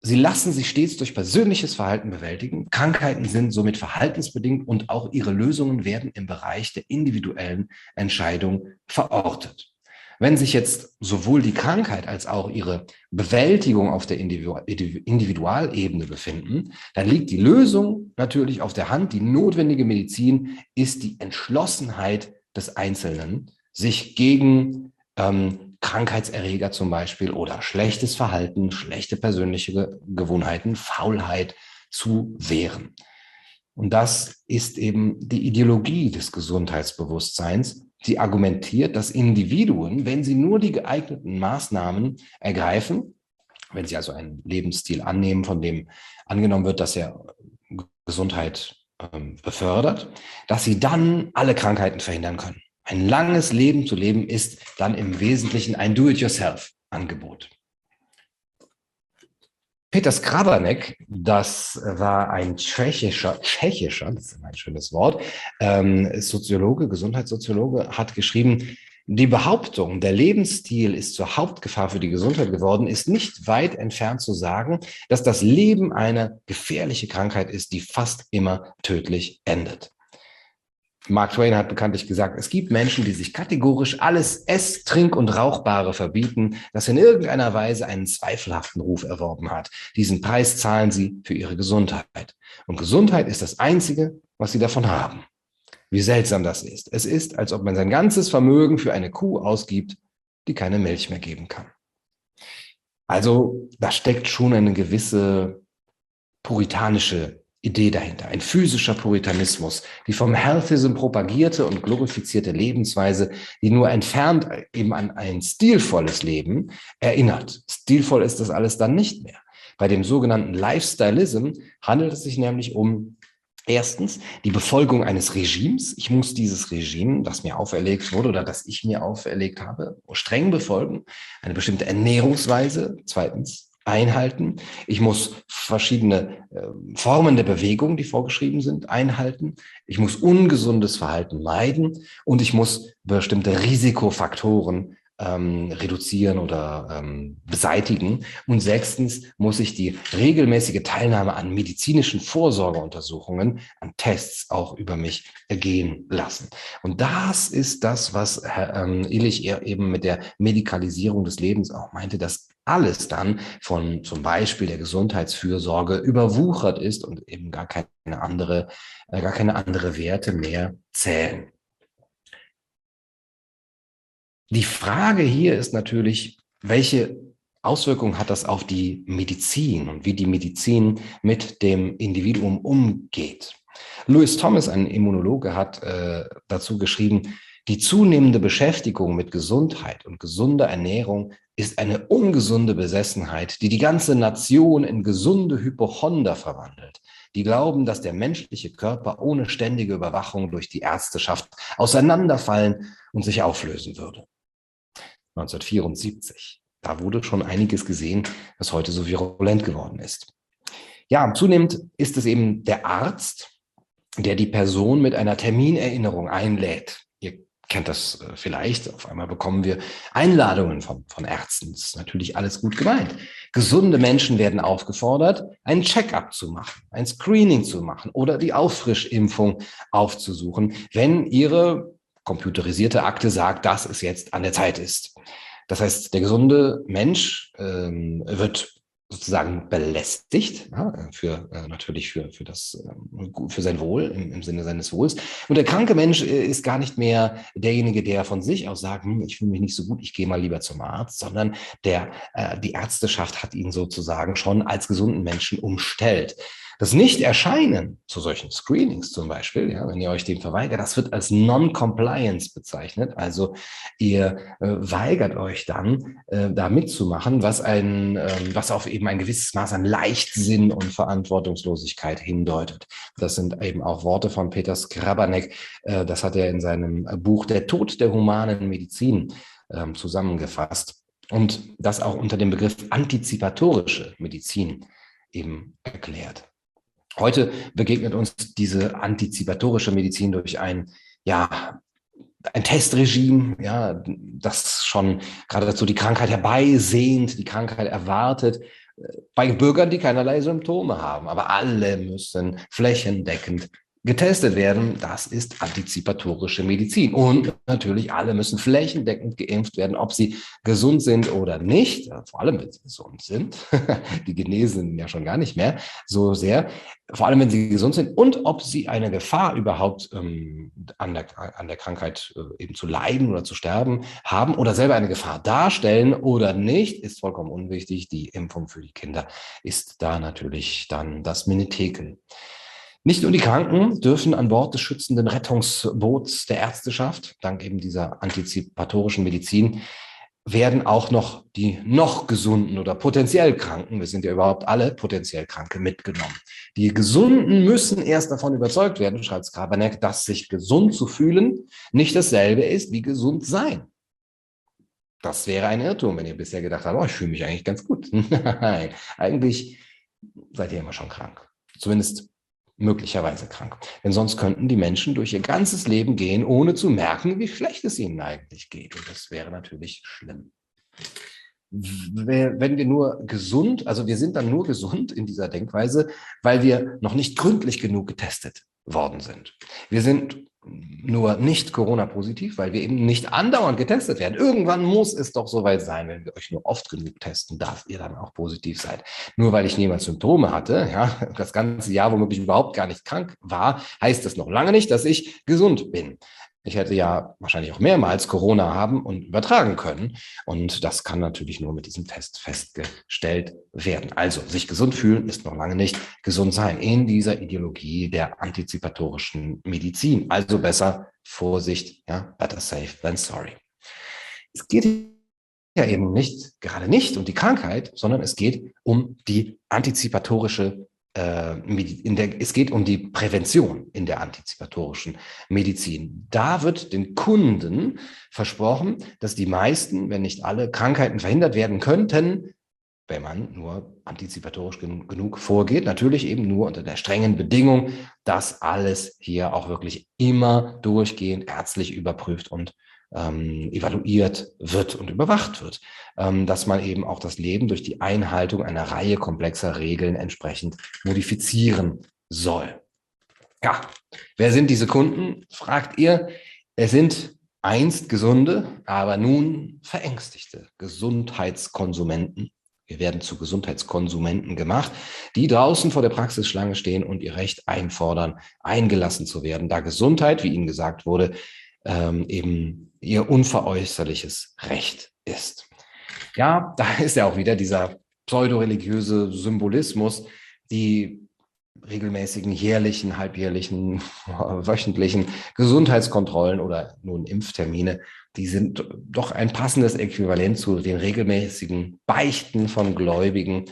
Sie lassen sich stets durch persönliches Verhalten bewältigen. Krankheiten sind somit verhaltensbedingt und auch ihre Lösungen werden im Bereich der individuellen Entscheidung verortet. Wenn sich jetzt sowohl die Krankheit als auch ihre Bewältigung auf der Individualebene befinden, dann liegt die Lösung natürlich auf der Hand. Die notwendige Medizin ist die Entschlossenheit des Einzelnen, sich gegen ähm, Krankheitserreger zum Beispiel oder schlechtes Verhalten, schlechte persönliche Gewohnheiten, Faulheit zu wehren. Und das ist eben die Ideologie des Gesundheitsbewusstseins. Sie argumentiert, dass Individuen, wenn sie nur die geeigneten Maßnahmen ergreifen, wenn sie also einen Lebensstil annehmen, von dem angenommen wird, dass er Gesundheit ähm, befördert, dass sie dann alle Krankheiten verhindern können. Ein langes Leben zu leben ist dann im Wesentlichen ein Do-it-yourself-Angebot. Peter Skrabanek, das war ein tschechischer, tschechischer, das ist ein schönes Wort, ähm, Soziologe, Gesundheitssoziologe, hat geschrieben, die Behauptung, der Lebensstil ist zur Hauptgefahr für die Gesundheit geworden, ist nicht weit entfernt zu sagen, dass das Leben eine gefährliche Krankheit ist, die fast immer tödlich endet. Mark Twain hat bekanntlich gesagt, es gibt Menschen, die sich kategorisch alles Ess-, Trink- und Rauchbare verbieten, das in irgendeiner Weise einen zweifelhaften Ruf erworben hat. Diesen Preis zahlen sie für ihre Gesundheit. Und Gesundheit ist das Einzige, was sie davon haben. Wie seltsam das ist. Es ist, als ob man sein ganzes Vermögen für eine Kuh ausgibt, die keine Milch mehr geben kann. Also da steckt schon eine gewisse puritanische Idee dahinter, ein physischer Puritanismus, die vom Healthism propagierte und glorifizierte Lebensweise, die nur entfernt eben an ein stilvolles Leben erinnert. Stilvoll ist das alles dann nicht mehr. Bei dem sogenannten Lifestylism handelt es sich nämlich um Erstens die Befolgung eines Regimes. Ich muss dieses Regime, das mir auferlegt wurde oder das ich mir auferlegt habe, streng befolgen. Eine bestimmte Ernährungsweise. Zweitens einhalten. Ich muss verschiedene äh, Formen der Bewegung, die vorgeschrieben sind, einhalten. Ich muss ungesundes Verhalten meiden und ich muss bestimmte Risikofaktoren ähm, reduzieren oder ähm, beseitigen. Und sechstens muss ich die regelmäßige Teilnahme an medizinischen Vorsorgeuntersuchungen, an Tests auch über mich ergehen lassen. Und das ist das, was Herr ähm, Illich eben mit der Medikalisierung des Lebens auch meinte, dass alles dann von zum Beispiel der Gesundheitsfürsorge überwuchert ist und eben gar keine andere, äh, gar keine andere Werte mehr zählen. Die Frage hier ist natürlich, welche Auswirkungen hat das auf die Medizin und wie die Medizin mit dem Individuum umgeht? Louis Thomas, ein Immunologe, hat äh, dazu geschrieben, die zunehmende Beschäftigung mit Gesundheit und gesunder Ernährung ist eine ungesunde Besessenheit, die die ganze Nation in gesunde Hypochonder verwandelt. Die glauben, dass der menschliche Körper ohne ständige Überwachung durch die Ärzteschaft auseinanderfallen und sich auflösen würde. 1974. Da wurde schon einiges gesehen, was heute so virulent geworden ist. Ja, zunehmend ist es eben der Arzt, der die Person mit einer Terminerinnerung einlädt. Kennt das äh, vielleicht. Auf einmal bekommen wir Einladungen von, von Ärzten. Das ist natürlich alles gut gemeint. Gesunde Menschen werden aufgefordert, einen Check-up zu machen, ein Screening zu machen oder die Auffrischimpfung aufzusuchen, wenn ihre computerisierte Akte sagt, dass es jetzt an der Zeit ist. Das heißt, der gesunde Mensch ähm, wird sozusagen belästigt, ja, für äh, natürlich für für das äh, für sein Wohl im, im Sinne seines Wohls. Und der kranke Mensch äh, ist gar nicht mehr derjenige, der von sich aus sagt, hm, ich fühle mich nicht so gut, ich gehe mal lieber zum Arzt, sondern der äh, die Ärzteschaft hat ihn sozusagen schon als gesunden Menschen umstellt. Das Nicht-Erscheinen zu solchen Screenings zum Beispiel, ja, wenn ihr euch dem verweigert, das wird als Non-Compliance bezeichnet. Also ihr äh, weigert euch dann, äh, da mitzumachen, was ein, äh, was auf eben ein gewisses Maß an Leichtsinn und Verantwortungslosigkeit hindeutet. Das sind eben auch Worte von Peter Skrabanek. Äh, das hat er in seinem Buch Der Tod der humanen Medizin äh, zusammengefasst. Und das auch unter dem Begriff antizipatorische Medizin eben erklärt. Heute begegnet uns diese antizipatorische Medizin durch ein, ja, ein Testregime, ja, das schon geradezu die Krankheit herbeisehnt, die Krankheit erwartet, bei Bürgern, die keinerlei Symptome haben. Aber alle müssen flächendeckend getestet werden. Das ist antizipatorische Medizin. Und natürlich alle müssen flächendeckend geimpft werden, ob sie gesund sind oder nicht. Vor allem, wenn sie gesund sind. Die Genesen ja schon gar nicht mehr so sehr. Vor allem, wenn sie gesund sind und ob sie eine Gefahr überhaupt ähm, an, der, an der Krankheit äh, eben zu leiden oder zu sterben haben oder selber eine Gefahr darstellen oder nicht, ist vollkommen unwichtig. Die Impfung für die Kinder ist da natürlich dann das Minitekel. Nicht nur die Kranken dürfen an Bord des schützenden Rettungsboots der Ärzteschaft, dank eben dieser antizipatorischen Medizin, werden auch noch die noch gesunden oder potenziell Kranken, wir sind ja überhaupt alle potenziell Kranke, mitgenommen. Die Gesunden müssen erst davon überzeugt werden, schreibt Skrabanek, dass sich gesund zu fühlen nicht dasselbe ist wie gesund sein. Das wäre ein Irrtum, wenn ihr bisher gedacht habt, oh, ich fühle mich eigentlich ganz gut. Nein, eigentlich seid ihr immer schon krank. Zumindest möglicherweise krank. Denn sonst könnten die Menschen durch ihr ganzes Leben gehen, ohne zu merken, wie schlecht es ihnen eigentlich geht. Und das wäre natürlich schlimm. Wenn wir nur gesund, also wir sind dann nur gesund in dieser Denkweise, weil wir noch nicht gründlich genug getestet worden sind. Wir sind nur nicht Corona-positiv, weil wir eben nicht andauernd getestet werden. Irgendwann muss es doch soweit sein, wenn wir euch nur oft genug testen, dass ihr dann auch positiv seid. Nur weil ich niemals Symptome hatte, ja, das ganze Jahr womöglich überhaupt gar nicht krank war, heißt das noch lange nicht, dass ich gesund bin. Ich hätte ja wahrscheinlich auch mehrmals Corona haben und übertragen können. Und das kann natürlich nur mit diesem Test festgestellt werden. Also sich gesund fühlen ist noch lange nicht gesund sein in dieser Ideologie der antizipatorischen Medizin. Also besser Vorsicht, ja, better safe than sorry. Es geht ja eben nicht, gerade nicht um die Krankheit, sondern es geht um die antizipatorische der, es geht um die Prävention in der antizipatorischen Medizin. Da wird den Kunden versprochen, dass die meisten, wenn nicht alle, Krankheiten verhindert werden könnten, wenn man nur antizipatorisch genug vorgeht. Natürlich eben nur unter der strengen Bedingung, dass alles hier auch wirklich immer durchgehend ärztlich überprüft und ähm, evaluiert wird und überwacht wird, ähm, dass man eben auch das Leben durch die Einhaltung einer Reihe komplexer Regeln entsprechend modifizieren soll. Ja, wer sind diese Kunden? Fragt ihr. Es sind einst gesunde, aber nun verängstigte Gesundheitskonsumenten. Wir werden zu Gesundheitskonsumenten gemacht, die draußen vor der Praxisschlange stehen und ihr Recht einfordern, eingelassen zu werden, da Gesundheit, wie Ihnen gesagt wurde, ähm, eben ihr unveräußerliches Recht ist. Ja, da ist ja auch wieder dieser pseudoreligiöse Symbolismus, die regelmäßigen jährlichen, halbjährlichen, wöchentlichen Gesundheitskontrollen oder nun Impftermine, die sind doch ein passendes Äquivalent zu den regelmäßigen Beichten von Gläubigen,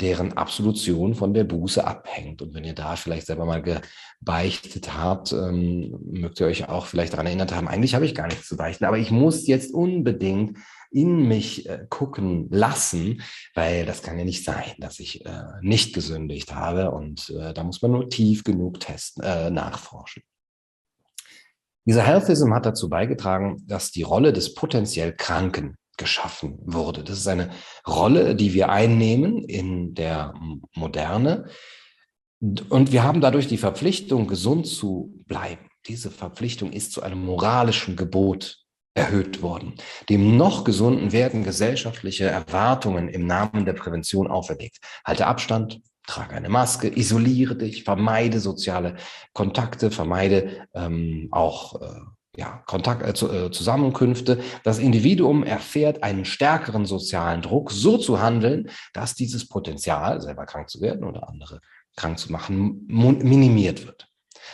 deren Absolution von der Buße abhängt. Und wenn ihr da vielleicht selber mal gebeichtet habt, ähm, mögt ihr euch auch vielleicht daran erinnert haben, eigentlich habe ich gar nichts zu beichten, aber ich muss jetzt unbedingt in mich äh, gucken lassen, weil das kann ja nicht sein, dass ich äh, nicht gesündigt habe. Und äh, da muss man nur tief genug testen, äh, nachforschen. Dieser Healthism hat dazu beigetragen, dass die Rolle des potenziell Kranken geschaffen wurde. Das ist eine Rolle, die wir einnehmen in der Moderne. Und wir haben dadurch die Verpflichtung, gesund zu bleiben. Diese Verpflichtung ist zu einem moralischen Gebot erhöht worden. Dem noch gesunden werden gesellschaftliche Erwartungen im Namen der Prävention auferlegt. Halte Abstand, trage eine Maske, isoliere dich, vermeide soziale Kontakte, vermeide ähm, auch äh, ja, Kontakt, äh, äh, Zusammenkünfte. Das Individuum erfährt einen stärkeren sozialen Druck, so zu handeln, dass dieses Potenzial, selber krank zu werden oder andere krank zu machen, minimiert wird.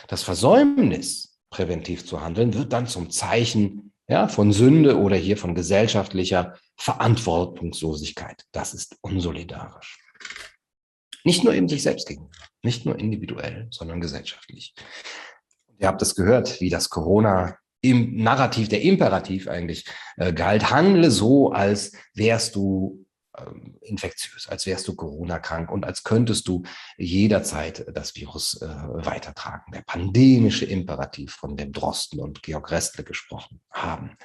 Das Versäumnis, präventiv zu handeln, wird dann zum Zeichen ja, von Sünde oder hier von gesellschaftlicher Verantwortungslosigkeit. Das ist unsolidarisch. Nicht nur eben sich selbst gegenüber, nicht nur individuell, sondern gesellschaftlich. Ihr habt es gehört, wie das Corona im Narrativ, der Imperativ eigentlich äh, galt, handle so, als wärst du ähm, infektiös, als wärst du Corona-krank und als könntest du jederzeit das Virus äh, weitertragen. Der pandemische Imperativ, von dem Drosten und Georg Restle gesprochen haben.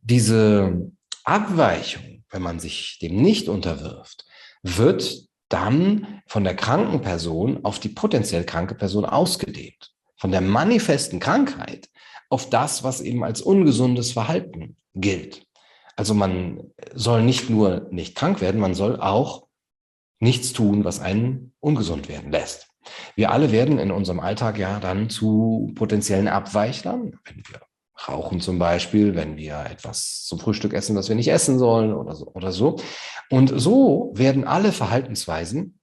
Diese Abweichung, wenn man sich dem nicht unterwirft, wird dann von der kranken Person auf die potenziell kranke Person ausgedehnt. Von der manifesten Krankheit auf das, was eben als ungesundes Verhalten gilt. Also man soll nicht nur nicht krank werden, man soll auch nichts tun, was einen ungesund werden lässt. Wir alle werden in unserem Alltag ja dann zu potenziellen Abweichlern, wenn wir rauchen zum Beispiel, wenn wir etwas zum Frühstück essen, was wir nicht essen sollen oder so. Oder so. Und so werden alle Verhaltensweisen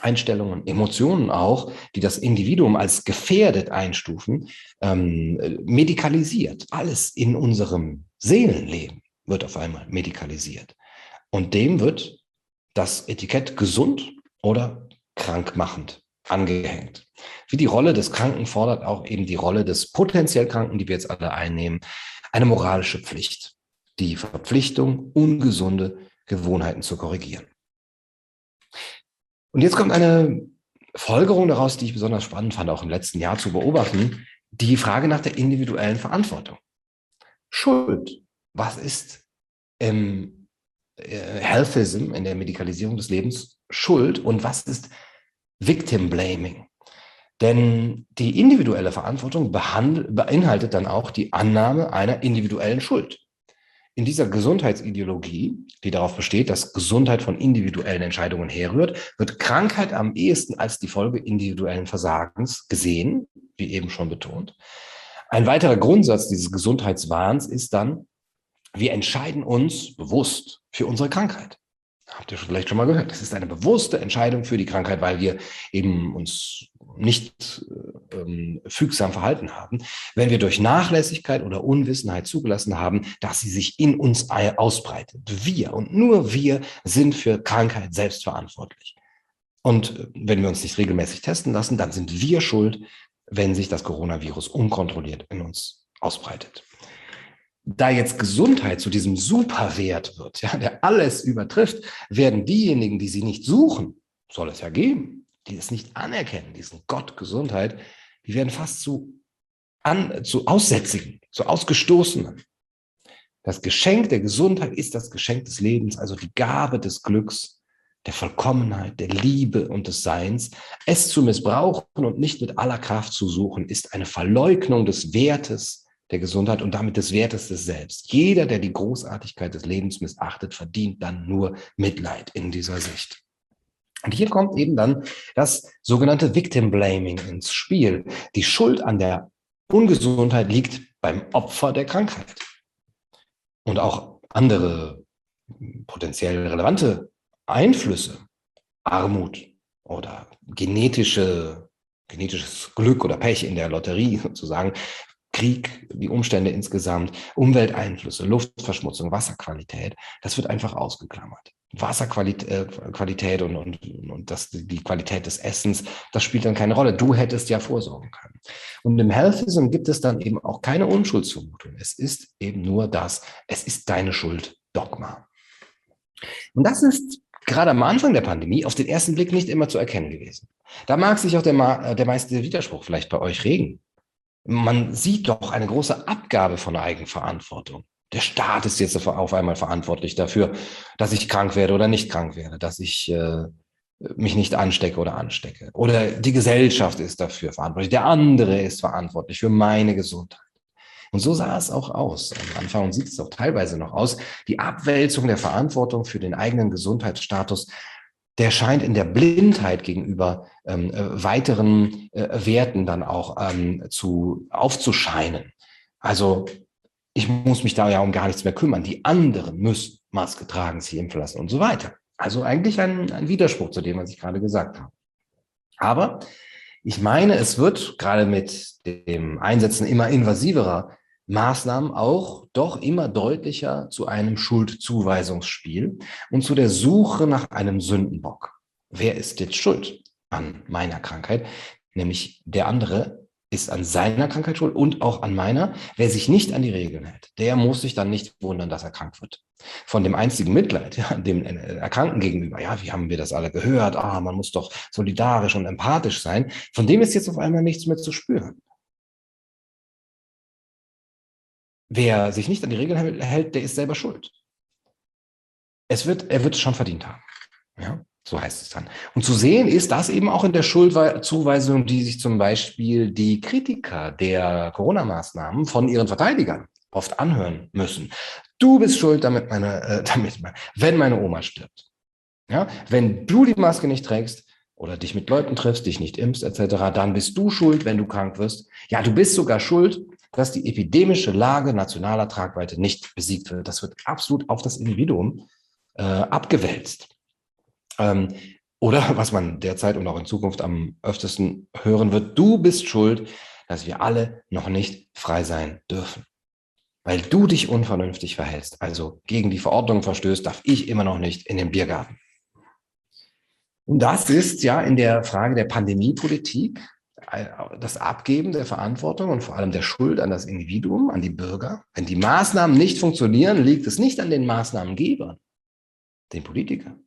Einstellungen, Emotionen auch, die das Individuum als gefährdet einstufen, ähm, medikalisiert. Alles in unserem Seelenleben wird auf einmal medikalisiert. Und dem wird das Etikett gesund oder krankmachend angehängt. Wie die Rolle des Kranken fordert auch eben die Rolle des potenziell Kranken, die wir jetzt alle einnehmen, eine moralische Pflicht. Die Verpflichtung, ungesunde Gewohnheiten zu korrigieren. Und jetzt kommt eine Folgerung daraus, die ich besonders spannend fand, auch im letzten Jahr zu beobachten, die Frage nach der individuellen Verantwortung. Schuld. Was ist im äh, Healthism, in der Medikalisierung des Lebens, Schuld und was ist Victim Blaming? Denn die individuelle Verantwortung beinhaltet dann auch die Annahme einer individuellen Schuld. In dieser Gesundheitsideologie, die darauf besteht, dass Gesundheit von individuellen Entscheidungen herrührt, wird Krankheit am ehesten als die Folge individuellen Versagens gesehen, wie eben schon betont. Ein weiterer Grundsatz dieses Gesundheitswahns ist dann, wir entscheiden uns bewusst für unsere Krankheit. Habt ihr vielleicht schon mal gehört? Das ist eine bewusste Entscheidung für die Krankheit, weil wir eben uns nicht äh, ähm, fügsam verhalten haben, wenn wir durch Nachlässigkeit oder Unwissenheit zugelassen haben, dass sie sich in uns ausbreitet. Wir und nur wir sind für Krankheit selbst verantwortlich. Und äh, wenn wir uns nicht regelmäßig testen lassen, dann sind wir schuld, wenn sich das Coronavirus unkontrolliert in uns ausbreitet da jetzt Gesundheit zu diesem Superwert wird, ja, der alles übertrifft, werden diejenigen, die sie nicht suchen, soll es ja geben, die es nicht anerkennen, diesen Gott Gesundheit, die werden fast zu, an, zu Aussätzigen, zu Ausgestoßenen. Das Geschenk der Gesundheit ist das Geschenk des Lebens, also die Gabe des Glücks, der Vollkommenheit, der Liebe und des Seins. Es zu missbrauchen und nicht mit aller Kraft zu suchen, ist eine Verleugnung des Wertes der Gesundheit und damit des Wertes des Selbst. Jeder, der die Großartigkeit des Lebens missachtet, verdient dann nur Mitleid in dieser Sicht. Und hier kommt eben dann das sogenannte Victim Blaming ins Spiel. Die Schuld an der Ungesundheit liegt beim Opfer der Krankheit. Und auch andere potenziell relevante Einflüsse, Armut oder genetische, genetisches Glück oder Pech in der Lotterie sozusagen, Krieg, die Umstände insgesamt, Umwelteinflüsse, Luftverschmutzung, Wasserqualität, das wird einfach ausgeklammert. Wasserqualität äh, und, und, und das, die Qualität des Essens, das spielt dann keine Rolle. Du hättest ja vorsorgen können. Und im Healthism gibt es dann eben auch keine Unschuldsvermutung. Es ist eben nur das, es ist deine Schuld, Dogma. Und das ist gerade am Anfang der Pandemie auf den ersten Blick nicht immer zu erkennen gewesen. Da mag sich auch der, der meiste Widerspruch vielleicht bei euch regen man sieht doch eine große Abgabe von Eigenverantwortung. Der Staat ist jetzt auf einmal verantwortlich dafür, dass ich krank werde oder nicht krank werde, dass ich äh, mich nicht anstecke oder anstecke. Oder die Gesellschaft ist dafür verantwortlich. Der andere ist verantwortlich für meine Gesundheit. Und so sah es auch aus. Am Anfang sieht es auch teilweise noch aus. Die Abwälzung der Verantwortung für den eigenen Gesundheitsstatus der scheint in der Blindheit gegenüber ähm, äh, weiteren äh, Werten dann auch ähm, zu aufzuscheinen. Also ich muss mich da ja um gar nichts mehr kümmern. Die anderen müssen Maske tragen, sich impfen lassen und so weiter. Also eigentlich ein, ein Widerspruch zu dem, was ich gerade gesagt habe. Aber ich meine, es wird gerade mit dem Einsetzen immer invasiverer Maßnahmen auch doch immer deutlicher zu einem Schuldzuweisungsspiel und zu der Suche nach einem Sündenbock. Wer ist jetzt schuld an meiner Krankheit? Nämlich der andere ist an seiner Krankheit schuld und auch an meiner. Wer sich nicht an die Regeln hält, der muss sich dann nicht wundern, dass er krank wird. Von dem einzigen Mitleid, ja, dem Erkrankten gegenüber, ja, wie haben wir das alle gehört? Ah, man muss doch solidarisch und empathisch sein. Von dem ist jetzt auf einmal nichts mehr zu spüren. Wer sich nicht an die Regeln hält, der ist selber schuld. Es wird, er wird es schon verdient haben. Ja, so heißt es dann. Und zu sehen ist das eben auch in der Schuldzuweisung, die sich zum Beispiel die Kritiker der Corona-Maßnahmen von ihren Verteidigern oft anhören müssen. Du bist schuld, damit meine, äh, damit, wenn meine Oma stirbt. Ja, wenn du die Maske nicht trägst oder dich mit Leuten triffst, dich nicht impfst, etc., dann bist du schuld, wenn du krank wirst. Ja, du bist sogar schuld, dass die epidemische Lage nationaler Tragweite nicht besiegt wird. Das wird absolut auf das Individuum äh, abgewälzt. Ähm, oder was man derzeit und auch in Zukunft am öftesten hören wird, du bist schuld, dass wir alle noch nicht frei sein dürfen. weil du dich unvernünftig verhältst, also gegen die Verordnung verstößt, darf ich immer noch nicht in den Biergarten. Und das ist ja in der Frage der Pandemiepolitik äh, das Abgeben der Verantwortung und vor allem der Schuld an das Individuum, an die Bürger. Wenn die Maßnahmen nicht funktionieren, liegt es nicht an den Maßnahmengebern, den Politikern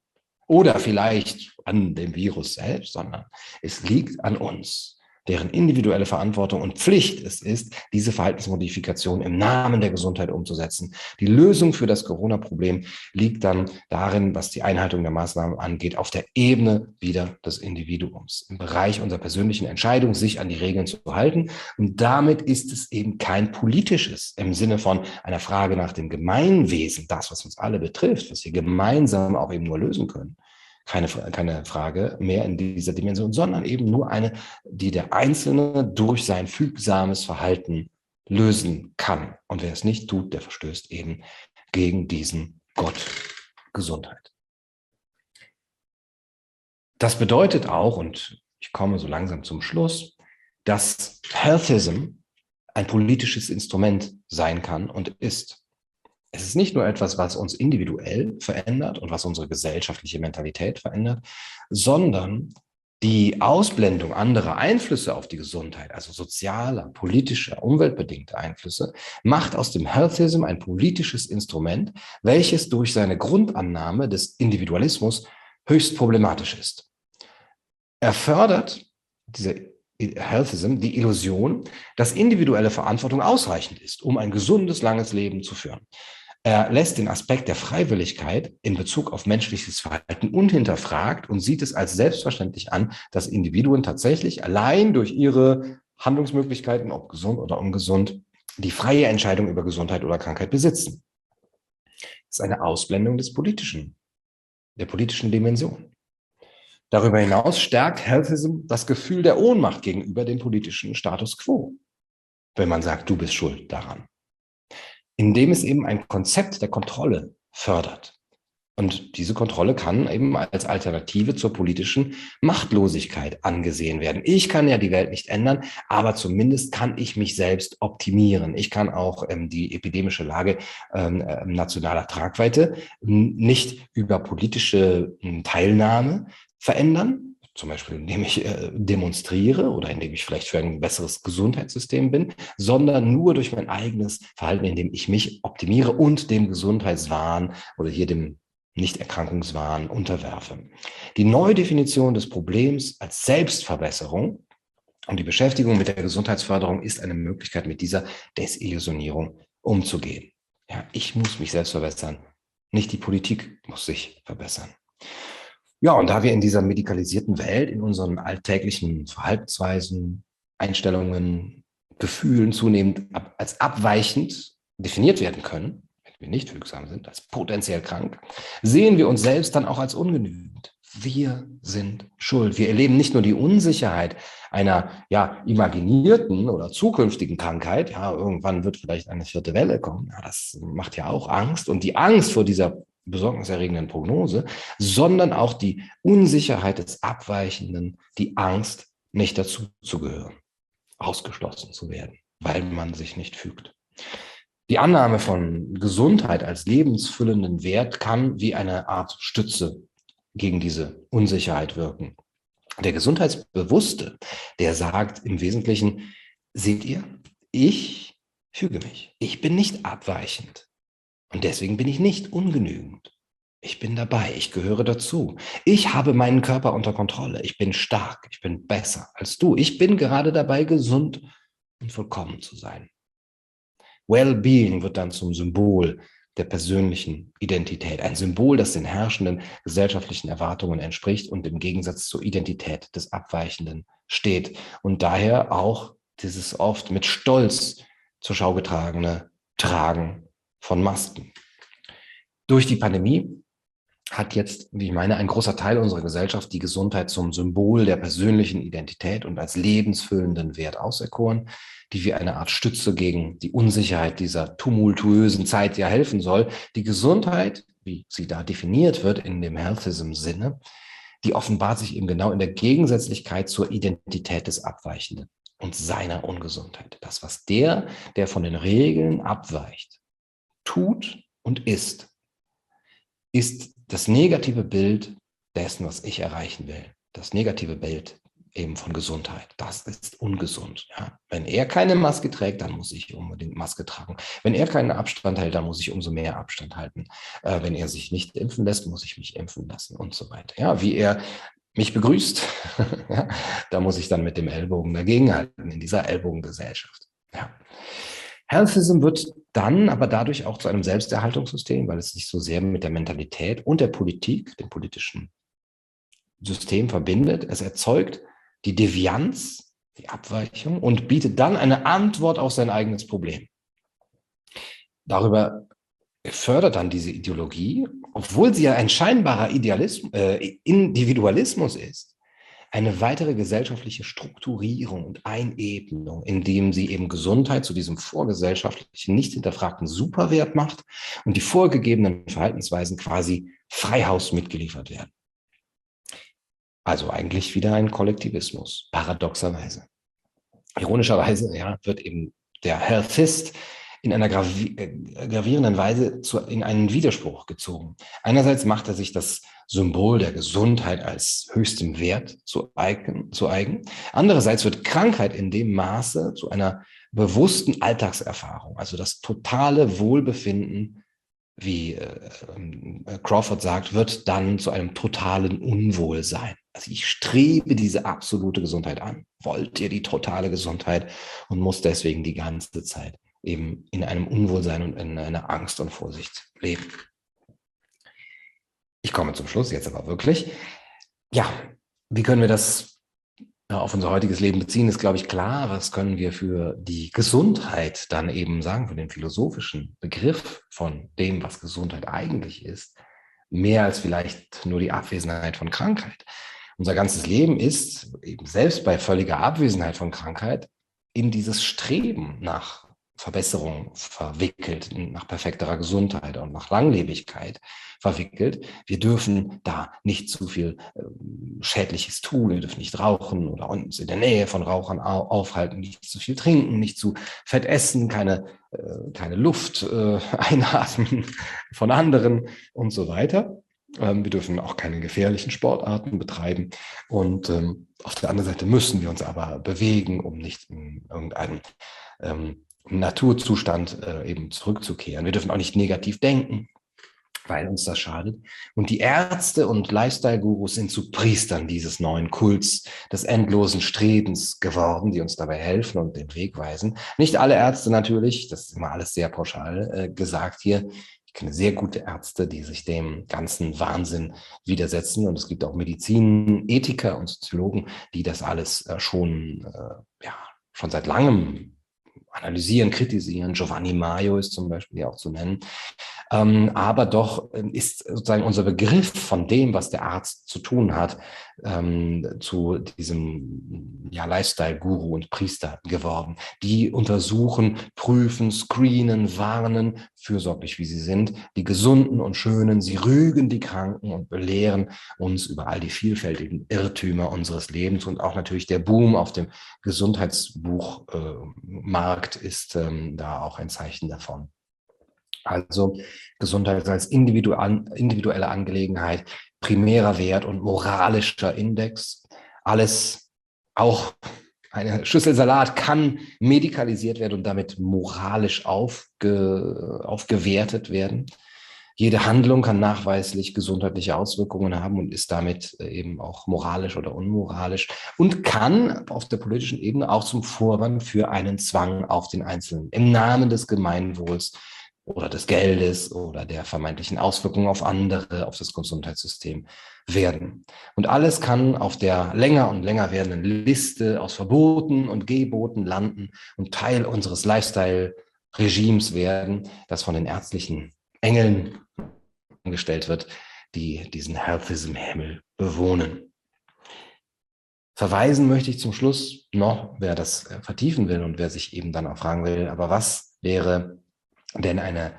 oder vielleicht an dem Virus selbst, sondern es liegt an uns deren individuelle Verantwortung und Pflicht es ist, diese Verhaltensmodifikation im Namen der Gesundheit umzusetzen. Die Lösung für das Corona-Problem liegt dann darin, was die Einhaltung der Maßnahmen angeht, auf der Ebene wieder des Individuums, im Bereich unserer persönlichen Entscheidung, sich an die Regeln zu halten. Und damit ist es eben kein politisches im Sinne von einer Frage nach dem Gemeinwesen, das, was uns alle betrifft, was wir gemeinsam auch eben nur lösen können keine, keine Frage mehr in dieser Dimension, sondern eben nur eine, die der Einzelne durch sein fügsames Verhalten lösen kann. Und wer es nicht tut, der verstößt eben gegen diesen Gott Gesundheit. Das bedeutet auch, und ich komme so langsam zum Schluss, dass Healthism ein politisches Instrument sein kann und ist es ist nicht nur etwas, was uns individuell verändert und was unsere gesellschaftliche Mentalität verändert, sondern die Ausblendung anderer Einflüsse auf die Gesundheit, also sozialer, politischer, umweltbedingter Einflüsse, macht aus dem Healthism ein politisches Instrument, welches durch seine Grundannahme des Individualismus höchst problematisch ist. Er fördert diese Healthism die Illusion, dass individuelle Verantwortung ausreichend ist, um ein gesundes, langes Leben zu führen. Er lässt den Aspekt der Freiwilligkeit in Bezug auf menschliches Verhalten unhinterfragt und sieht es als selbstverständlich an, dass Individuen tatsächlich allein durch ihre Handlungsmöglichkeiten, ob gesund oder ungesund, die freie Entscheidung über Gesundheit oder Krankheit besitzen. Das ist eine Ausblendung des politischen, der politischen Dimension. Darüber hinaus stärkt Healthism das Gefühl der Ohnmacht gegenüber dem politischen Status quo, wenn man sagt, du bist schuld daran indem es eben ein Konzept der Kontrolle fördert. Und diese Kontrolle kann eben als Alternative zur politischen Machtlosigkeit angesehen werden. Ich kann ja die Welt nicht ändern, aber zumindest kann ich mich selbst optimieren. Ich kann auch ähm, die epidemische Lage ähm, äh, nationaler Tragweite nicht über politische hm, Teilnahme verändern, zum Beispiel indem ich äh, demonstriere oder indem ich vielleicht für ein besseres Gesundheitssystem bin, sondern nur durch mein eigenes Verhalten, indem ich mich optimiere und dem Gesundheitswahn oder hier dem Nichterkrankungswahn unterwerfe. Die Neudefinition des Problems als Selbstverbesserung und die Beschäftigung mit der Gesundheitsförderung ist eine Möglichkeit, mit dieser Desillusionierung umzugehen. Ja, ich muss mich selbst verbessern, nicht die Politik muss sich verbessern. Ja, und da wir in dieser medikalisierten Welt, in unseren alltäglichen Verhaltensweisen, Einstellungen, Gefühlen zunehmend ab, als abweichend definiert werden können, wenn wir nicht fügsam sind, als potenziell krank, sehen wir uns selbst dann auch als ungenügend. Wir sind schuld. Wir erleben nicht nur die Unsicherheit einer ja imaginierten oder zukünftigen Krankheit. Ja, irgendwann wird vielleicht eine vierte Welle kommen. Ja, das macht ja auch Angst. Und die Angst vor dieser besorgniserregenden Prognose, sondern auch die Unsicherheit des Abweichenden, die Angst, nicht dazu zu gehören, ausgeschlossen zu werden, weil man sich nicht fügt. Die Annahme von Gesundheit als lebensfüllenden Wert kann wie eine Art Stütze gegen diese Unsicherheit wirken. Der Gesundheitsbewusste, der sagt im Wesentlichen, seht ihr, ich füge mich. Ich bin nicht abweichend. Und deswegen bin ich nicht ungenügend. Ich bin dabei, ich gehöre dazu. Ich habe meinen Körper unter Kontrolle. Ich bin stark, ich bin besser als du. Ich bin gerade dabei, gesund und vollkommen zu sein. Well-being wird dann zum Symbol der persönlichen Identität. Ein Symbol, das den herrschenden gesellschaftlichen Erwartungen entspricht und im Gegensatz zur Identität des Abweichenden steht. Und daher auch dieses oft mit Stolz zur Schau getragene Tragen von Masken. Durch die Pandemie hat jetzt, wie ich meine, ein großer Teil unserer Gesellschaft die Gesundheit zum Symbol der persönlichen Identität und als lebensfüllenden Wert auserkoren, die wie eine Art Stütze gegen die Unsicherheit dieser tumultuösen Zeit ja helfen soll. Die Gesundheit, wie sie da definiert wird in dem Healthism-Sinne, die offenbart sich eben genau in der Gegensätzlichkeit zur Identität des Abweichenden. und seiner Ungesundheit. Das, was der, der von den Regeln abweicht, tut und ist, ist das negative Bild dessen, was ich erreichen will. Das negative Bild eben von Gesundheit. Das ist ungesund. Ja. Wenn er keine Maske trägt, dann muss ich unbedingt Maske tragen. Wenn er keinen Abstand hält, dann muss ich umso mehr Abstand halten. Äh, wenn er sich nicht impfen lässt, muss ich mich impfen lassen und so weiter. Ja, wie er mich begrüßt, ja, da muss ich dann mit dem Ellbogen dagegenhalten in dieser Ellbogengesellschaft. Ja. Healthism wird dann aber dadurch auch zu einem Selbsterhaltungssystem, weil es sich so sehr mit der Mentalität und der Politik, dem politischen System verbindet. Es erzeugt die Devianz, die Abweichung und bietet dann eine Antwort auf sein eigenes Problem. Darüber fördert dann diese Ideologie, obwohl sie ja ein scheinbarer Idealismus, äh, Individualismus ist, eine weitere gesellschaftliche Strukturierung und Einebnung, indem sie eben Gesundheit zu diesem vorgesellschaftlichen, nicht hinterfragten Superwert macht und die vorgegebenen Verhaltensweisen quasi Freihaus mitgeliefert werden. Also eigentlich wieder ein Kollektivismus, paradoxerweise. Ironischerweise ja, wird eben der Healthist in einer gravi äh, gravierenden Weise zu, in einen Widerspruch gezogen. Einerseits macht er sich das Symbol der Gesundheit als höchstem Wert zu eigen, zu eigen. Andererseits wird Krankheit in dem Maße zu einer bewussten Alltagserfahrung, also das totale Wohlbefinden wie äh, äh, Crawford sagt, wird dann zu einem totalen Unwohlsein. Also ich strebe diese absolute Gesundheit an, wollt ihr die totale Gesundheit und muss deswegen die ganze Zeit eben in einem Unwohlsein und in einer Angst und Vorsicht leben. Ich komme zum Schluss jetzt aber wirklich. Ja, wie können wir das auf unser heutiges Leben beziehen, ist, glaube ich, klar. Was können wir für die Gesundheit dann eben sagen, für den philosophischen Begriff von dem, was Gesundheit eigentlich ist, mehr als vielleicht nur die Abwesenheit von Krankheit. Unser ganzes Leben ist eben selbst bei völliger Abwesenheit von Krankheit in dieses Streben nach Verbesserung verwickelt, nach perfekterer Gesundheit und nach Langlebigkeit verwickelt. Wir dürfen da nicht zu viel äh, Schädliches tun, wir dürfen nicht rauchen oder uns in der Nähe von Rauchern aufhalten, nicht zu viel trinken, nicht zu fett essen, keine, äh, keine Luft äh, einatmen von anderen und so weiter. Ähm, wir dürfen auch keine gefährlichen Sportarten betreiben. Und ähm, auf der anderen Seite müssen wir uns aber bewegen, um nicht in irgendeinem ähm, Naturzustand äh, eben zurückzukehren. Wir dürfen auch nicht negativ denken, weil uns das schadet. Und die Ärzte und Lifestyle-Gurus sind zu Priestern dieses neuen Kults des endlosen Strebens geworden, die uns dabei helfen und den Weg weisen. Nicht alle Ärzte natürlich, das ist immer alles sehr pauschal äh, gesagt hier. Ich kenne sehr gute Ärzte, die sich dem ganzen Wahnsinn widersetzen. Und es gibt auch Medizinethiker und Soziologen, die das alles äh, schon, äh, ja, schon seit langem analysieren, kritisieren. Giovanni Maio ist zum Beispiel ja auch zu nennen. Ähm, aber doch ähm, ist sozusagen unser Begriff von dem, was der Arzt zu tun hat, ähm, zu diesem ja, Lifestyle-Guru und Priester geworden. Die untersuchen, prüfen, screenen, warnen, fürsorglich wie sie sind, die Gesunden und Schönen. Sie rügen die Kranken und belehren uns über all die vielfältigen Irrtümer unseres Lebens und auch natürlich der Boom auf dem Gesundheitsbuchmarkt äh, ist ähm, da auch ein Zeichen davon. Also Gesundheit als individuelle Angelegenheit, primärer Wert und moralischer Index. Alles, auch eine Schüssel Salat kann medikalisiert werden und damit moralisch aufge, aufgewertet werden. Jede Handlung kann nachweislich gesundheitliche Auswirkungen haben und ist damit eben auch moralisch oder unmoralisch und kann auf der politischen Ebene auch zum Vorwand für einen Zwang auf den Einzelnen im Namen des Gemeinwohls oder des Geldes oder der vermeintlichen Auswirkungen auf andere, auf das Gesundheitssystem werden. Und alles kann auf der länger und länger werdenden Liste aus Verboten und Geboten landen und Teil unseres Lifestyle-Regimes werden, das von den ärztlichen Engeln angestellt wird, die diesen Healthism-Himmel bewohnen. Verweisen möchte ich zum Schluss noch, wer das vertiefen will und wer sich eben dann auch fragen will, aber was wäre denn eine,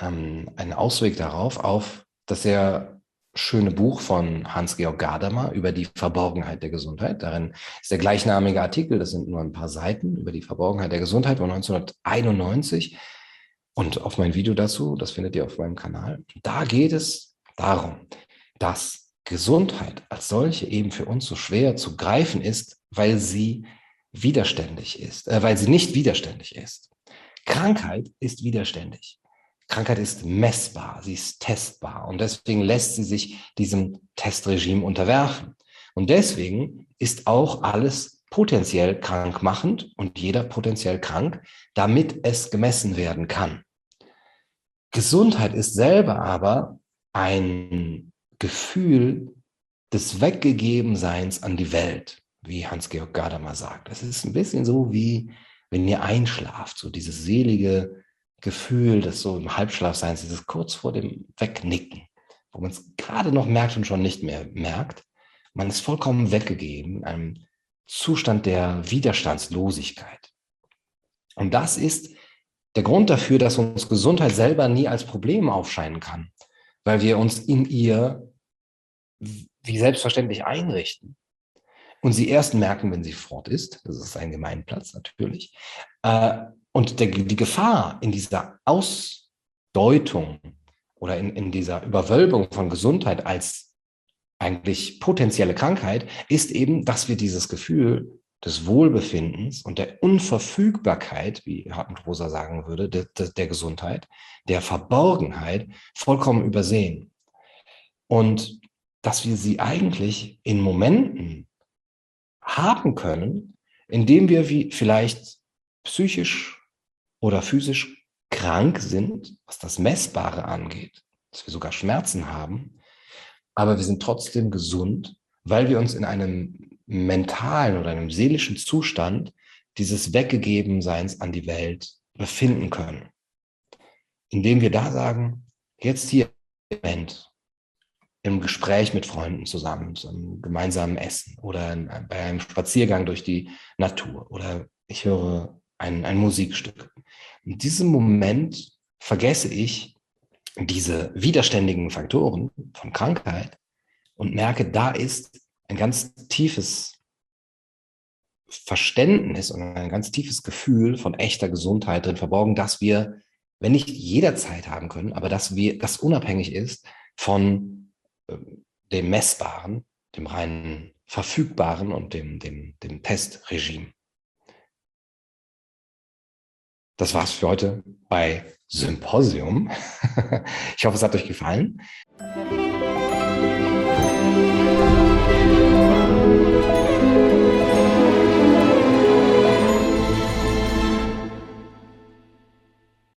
ähm, ein Ausweg darauf, auf, dass er schöne Buch von Hans-Georg Gadamer über die Verborgenheit der Gesundheit. Darin ist der gleichnamige Artikel, das sind nur ein paar Seiten über die Verborgenheit der Gesundheit von 1991. Und auf mein Video dazu, das findet ihr auf meinem Kanal. Da geht es darum, dass Gesundheit als solche eben für uns so schwer zu greifen ist, weil sie widerständig ist, äh, weil sie nicht widerständig ist. Krankheit ist widerständig. Krankheit ist messbar, sie ist testbar und deswegen lässt sie sich diesem Testregime unterwerfen. Und deswegen ist auch alles potenziell krankmachend und jeder potenziell krank, damit es gemessen werden kann. Gesundheit ist selber aber ein Gefühl des Weggegebenseins an die Welt, wie Hans-Georg Gadamer sagt. Es ist ein bisschen so wie, wenn ihr einschlaft, so dieses selige Gefühl des so im Halbschlafseins, dieses kurz vor dem Wegnicken, wo man es gerade noch merkt und schon nicht mehr merkt. Man ist vollkommen weggegeben, einem Zustand der Widerstandslosigkeit. Und das ist der Grund dafür, dass uns Gesundheit selber nie als Problem aufscheinen kann, weil wir uns in ihr wie selbstverständlich einrichten und sie erst merken, wenn sie fort ist. Das ist ein Gemeinplatz natürlich. Äh, und der, die Gefahr in dieser Ausdeutung oder in, in dieser Überwölbung von Gesundheit als eigentlich potenzielle Krankheit ist eben, dass wir dieses Gefühl des Wohlbefindens und der Unverfügbarkeit, wie Hartmut Rosa sagen würde, de, de, der Gesundheit, der Verborgenheit vollkommen übersehen. Und dass wir sie eigentlich in Momenten haben können, indem wir wie vielleicht psychisch oder physisch krank sind, was das Messbare angeht, dass wir sogar Schmerzen haben, aber wir sind trotzdem gesund, weil wir uns in einem mentalen oder einem seelischen Zustand dieses Weggegebenseins an die Welt befinden können. Indem wir da sagen, jetzt hier Moment, im Gespräch mit Freunden zusammen, zum gemeinsamen Essen oder bei einem Spaziergang durch die Natur oder ich höre ein, ein Musikstück. In diesem Moment vergesse ich diese widerständigen Faktoren von Krankheit und merke, da ist ein ganz tiefes Verständnis und ein ganz tiefes Gefühl von echter Gesundheit drin verborgen, dass wir, wenn nicht jederzeit haben können, aber dass wir, das unabhängig ist von äh, dem Messbaren, dem reinen Verfügbaren und dem, dem, dem Testregime. Das war's für heute bei Symposium. Ich hoffe, es hat euch gefallen.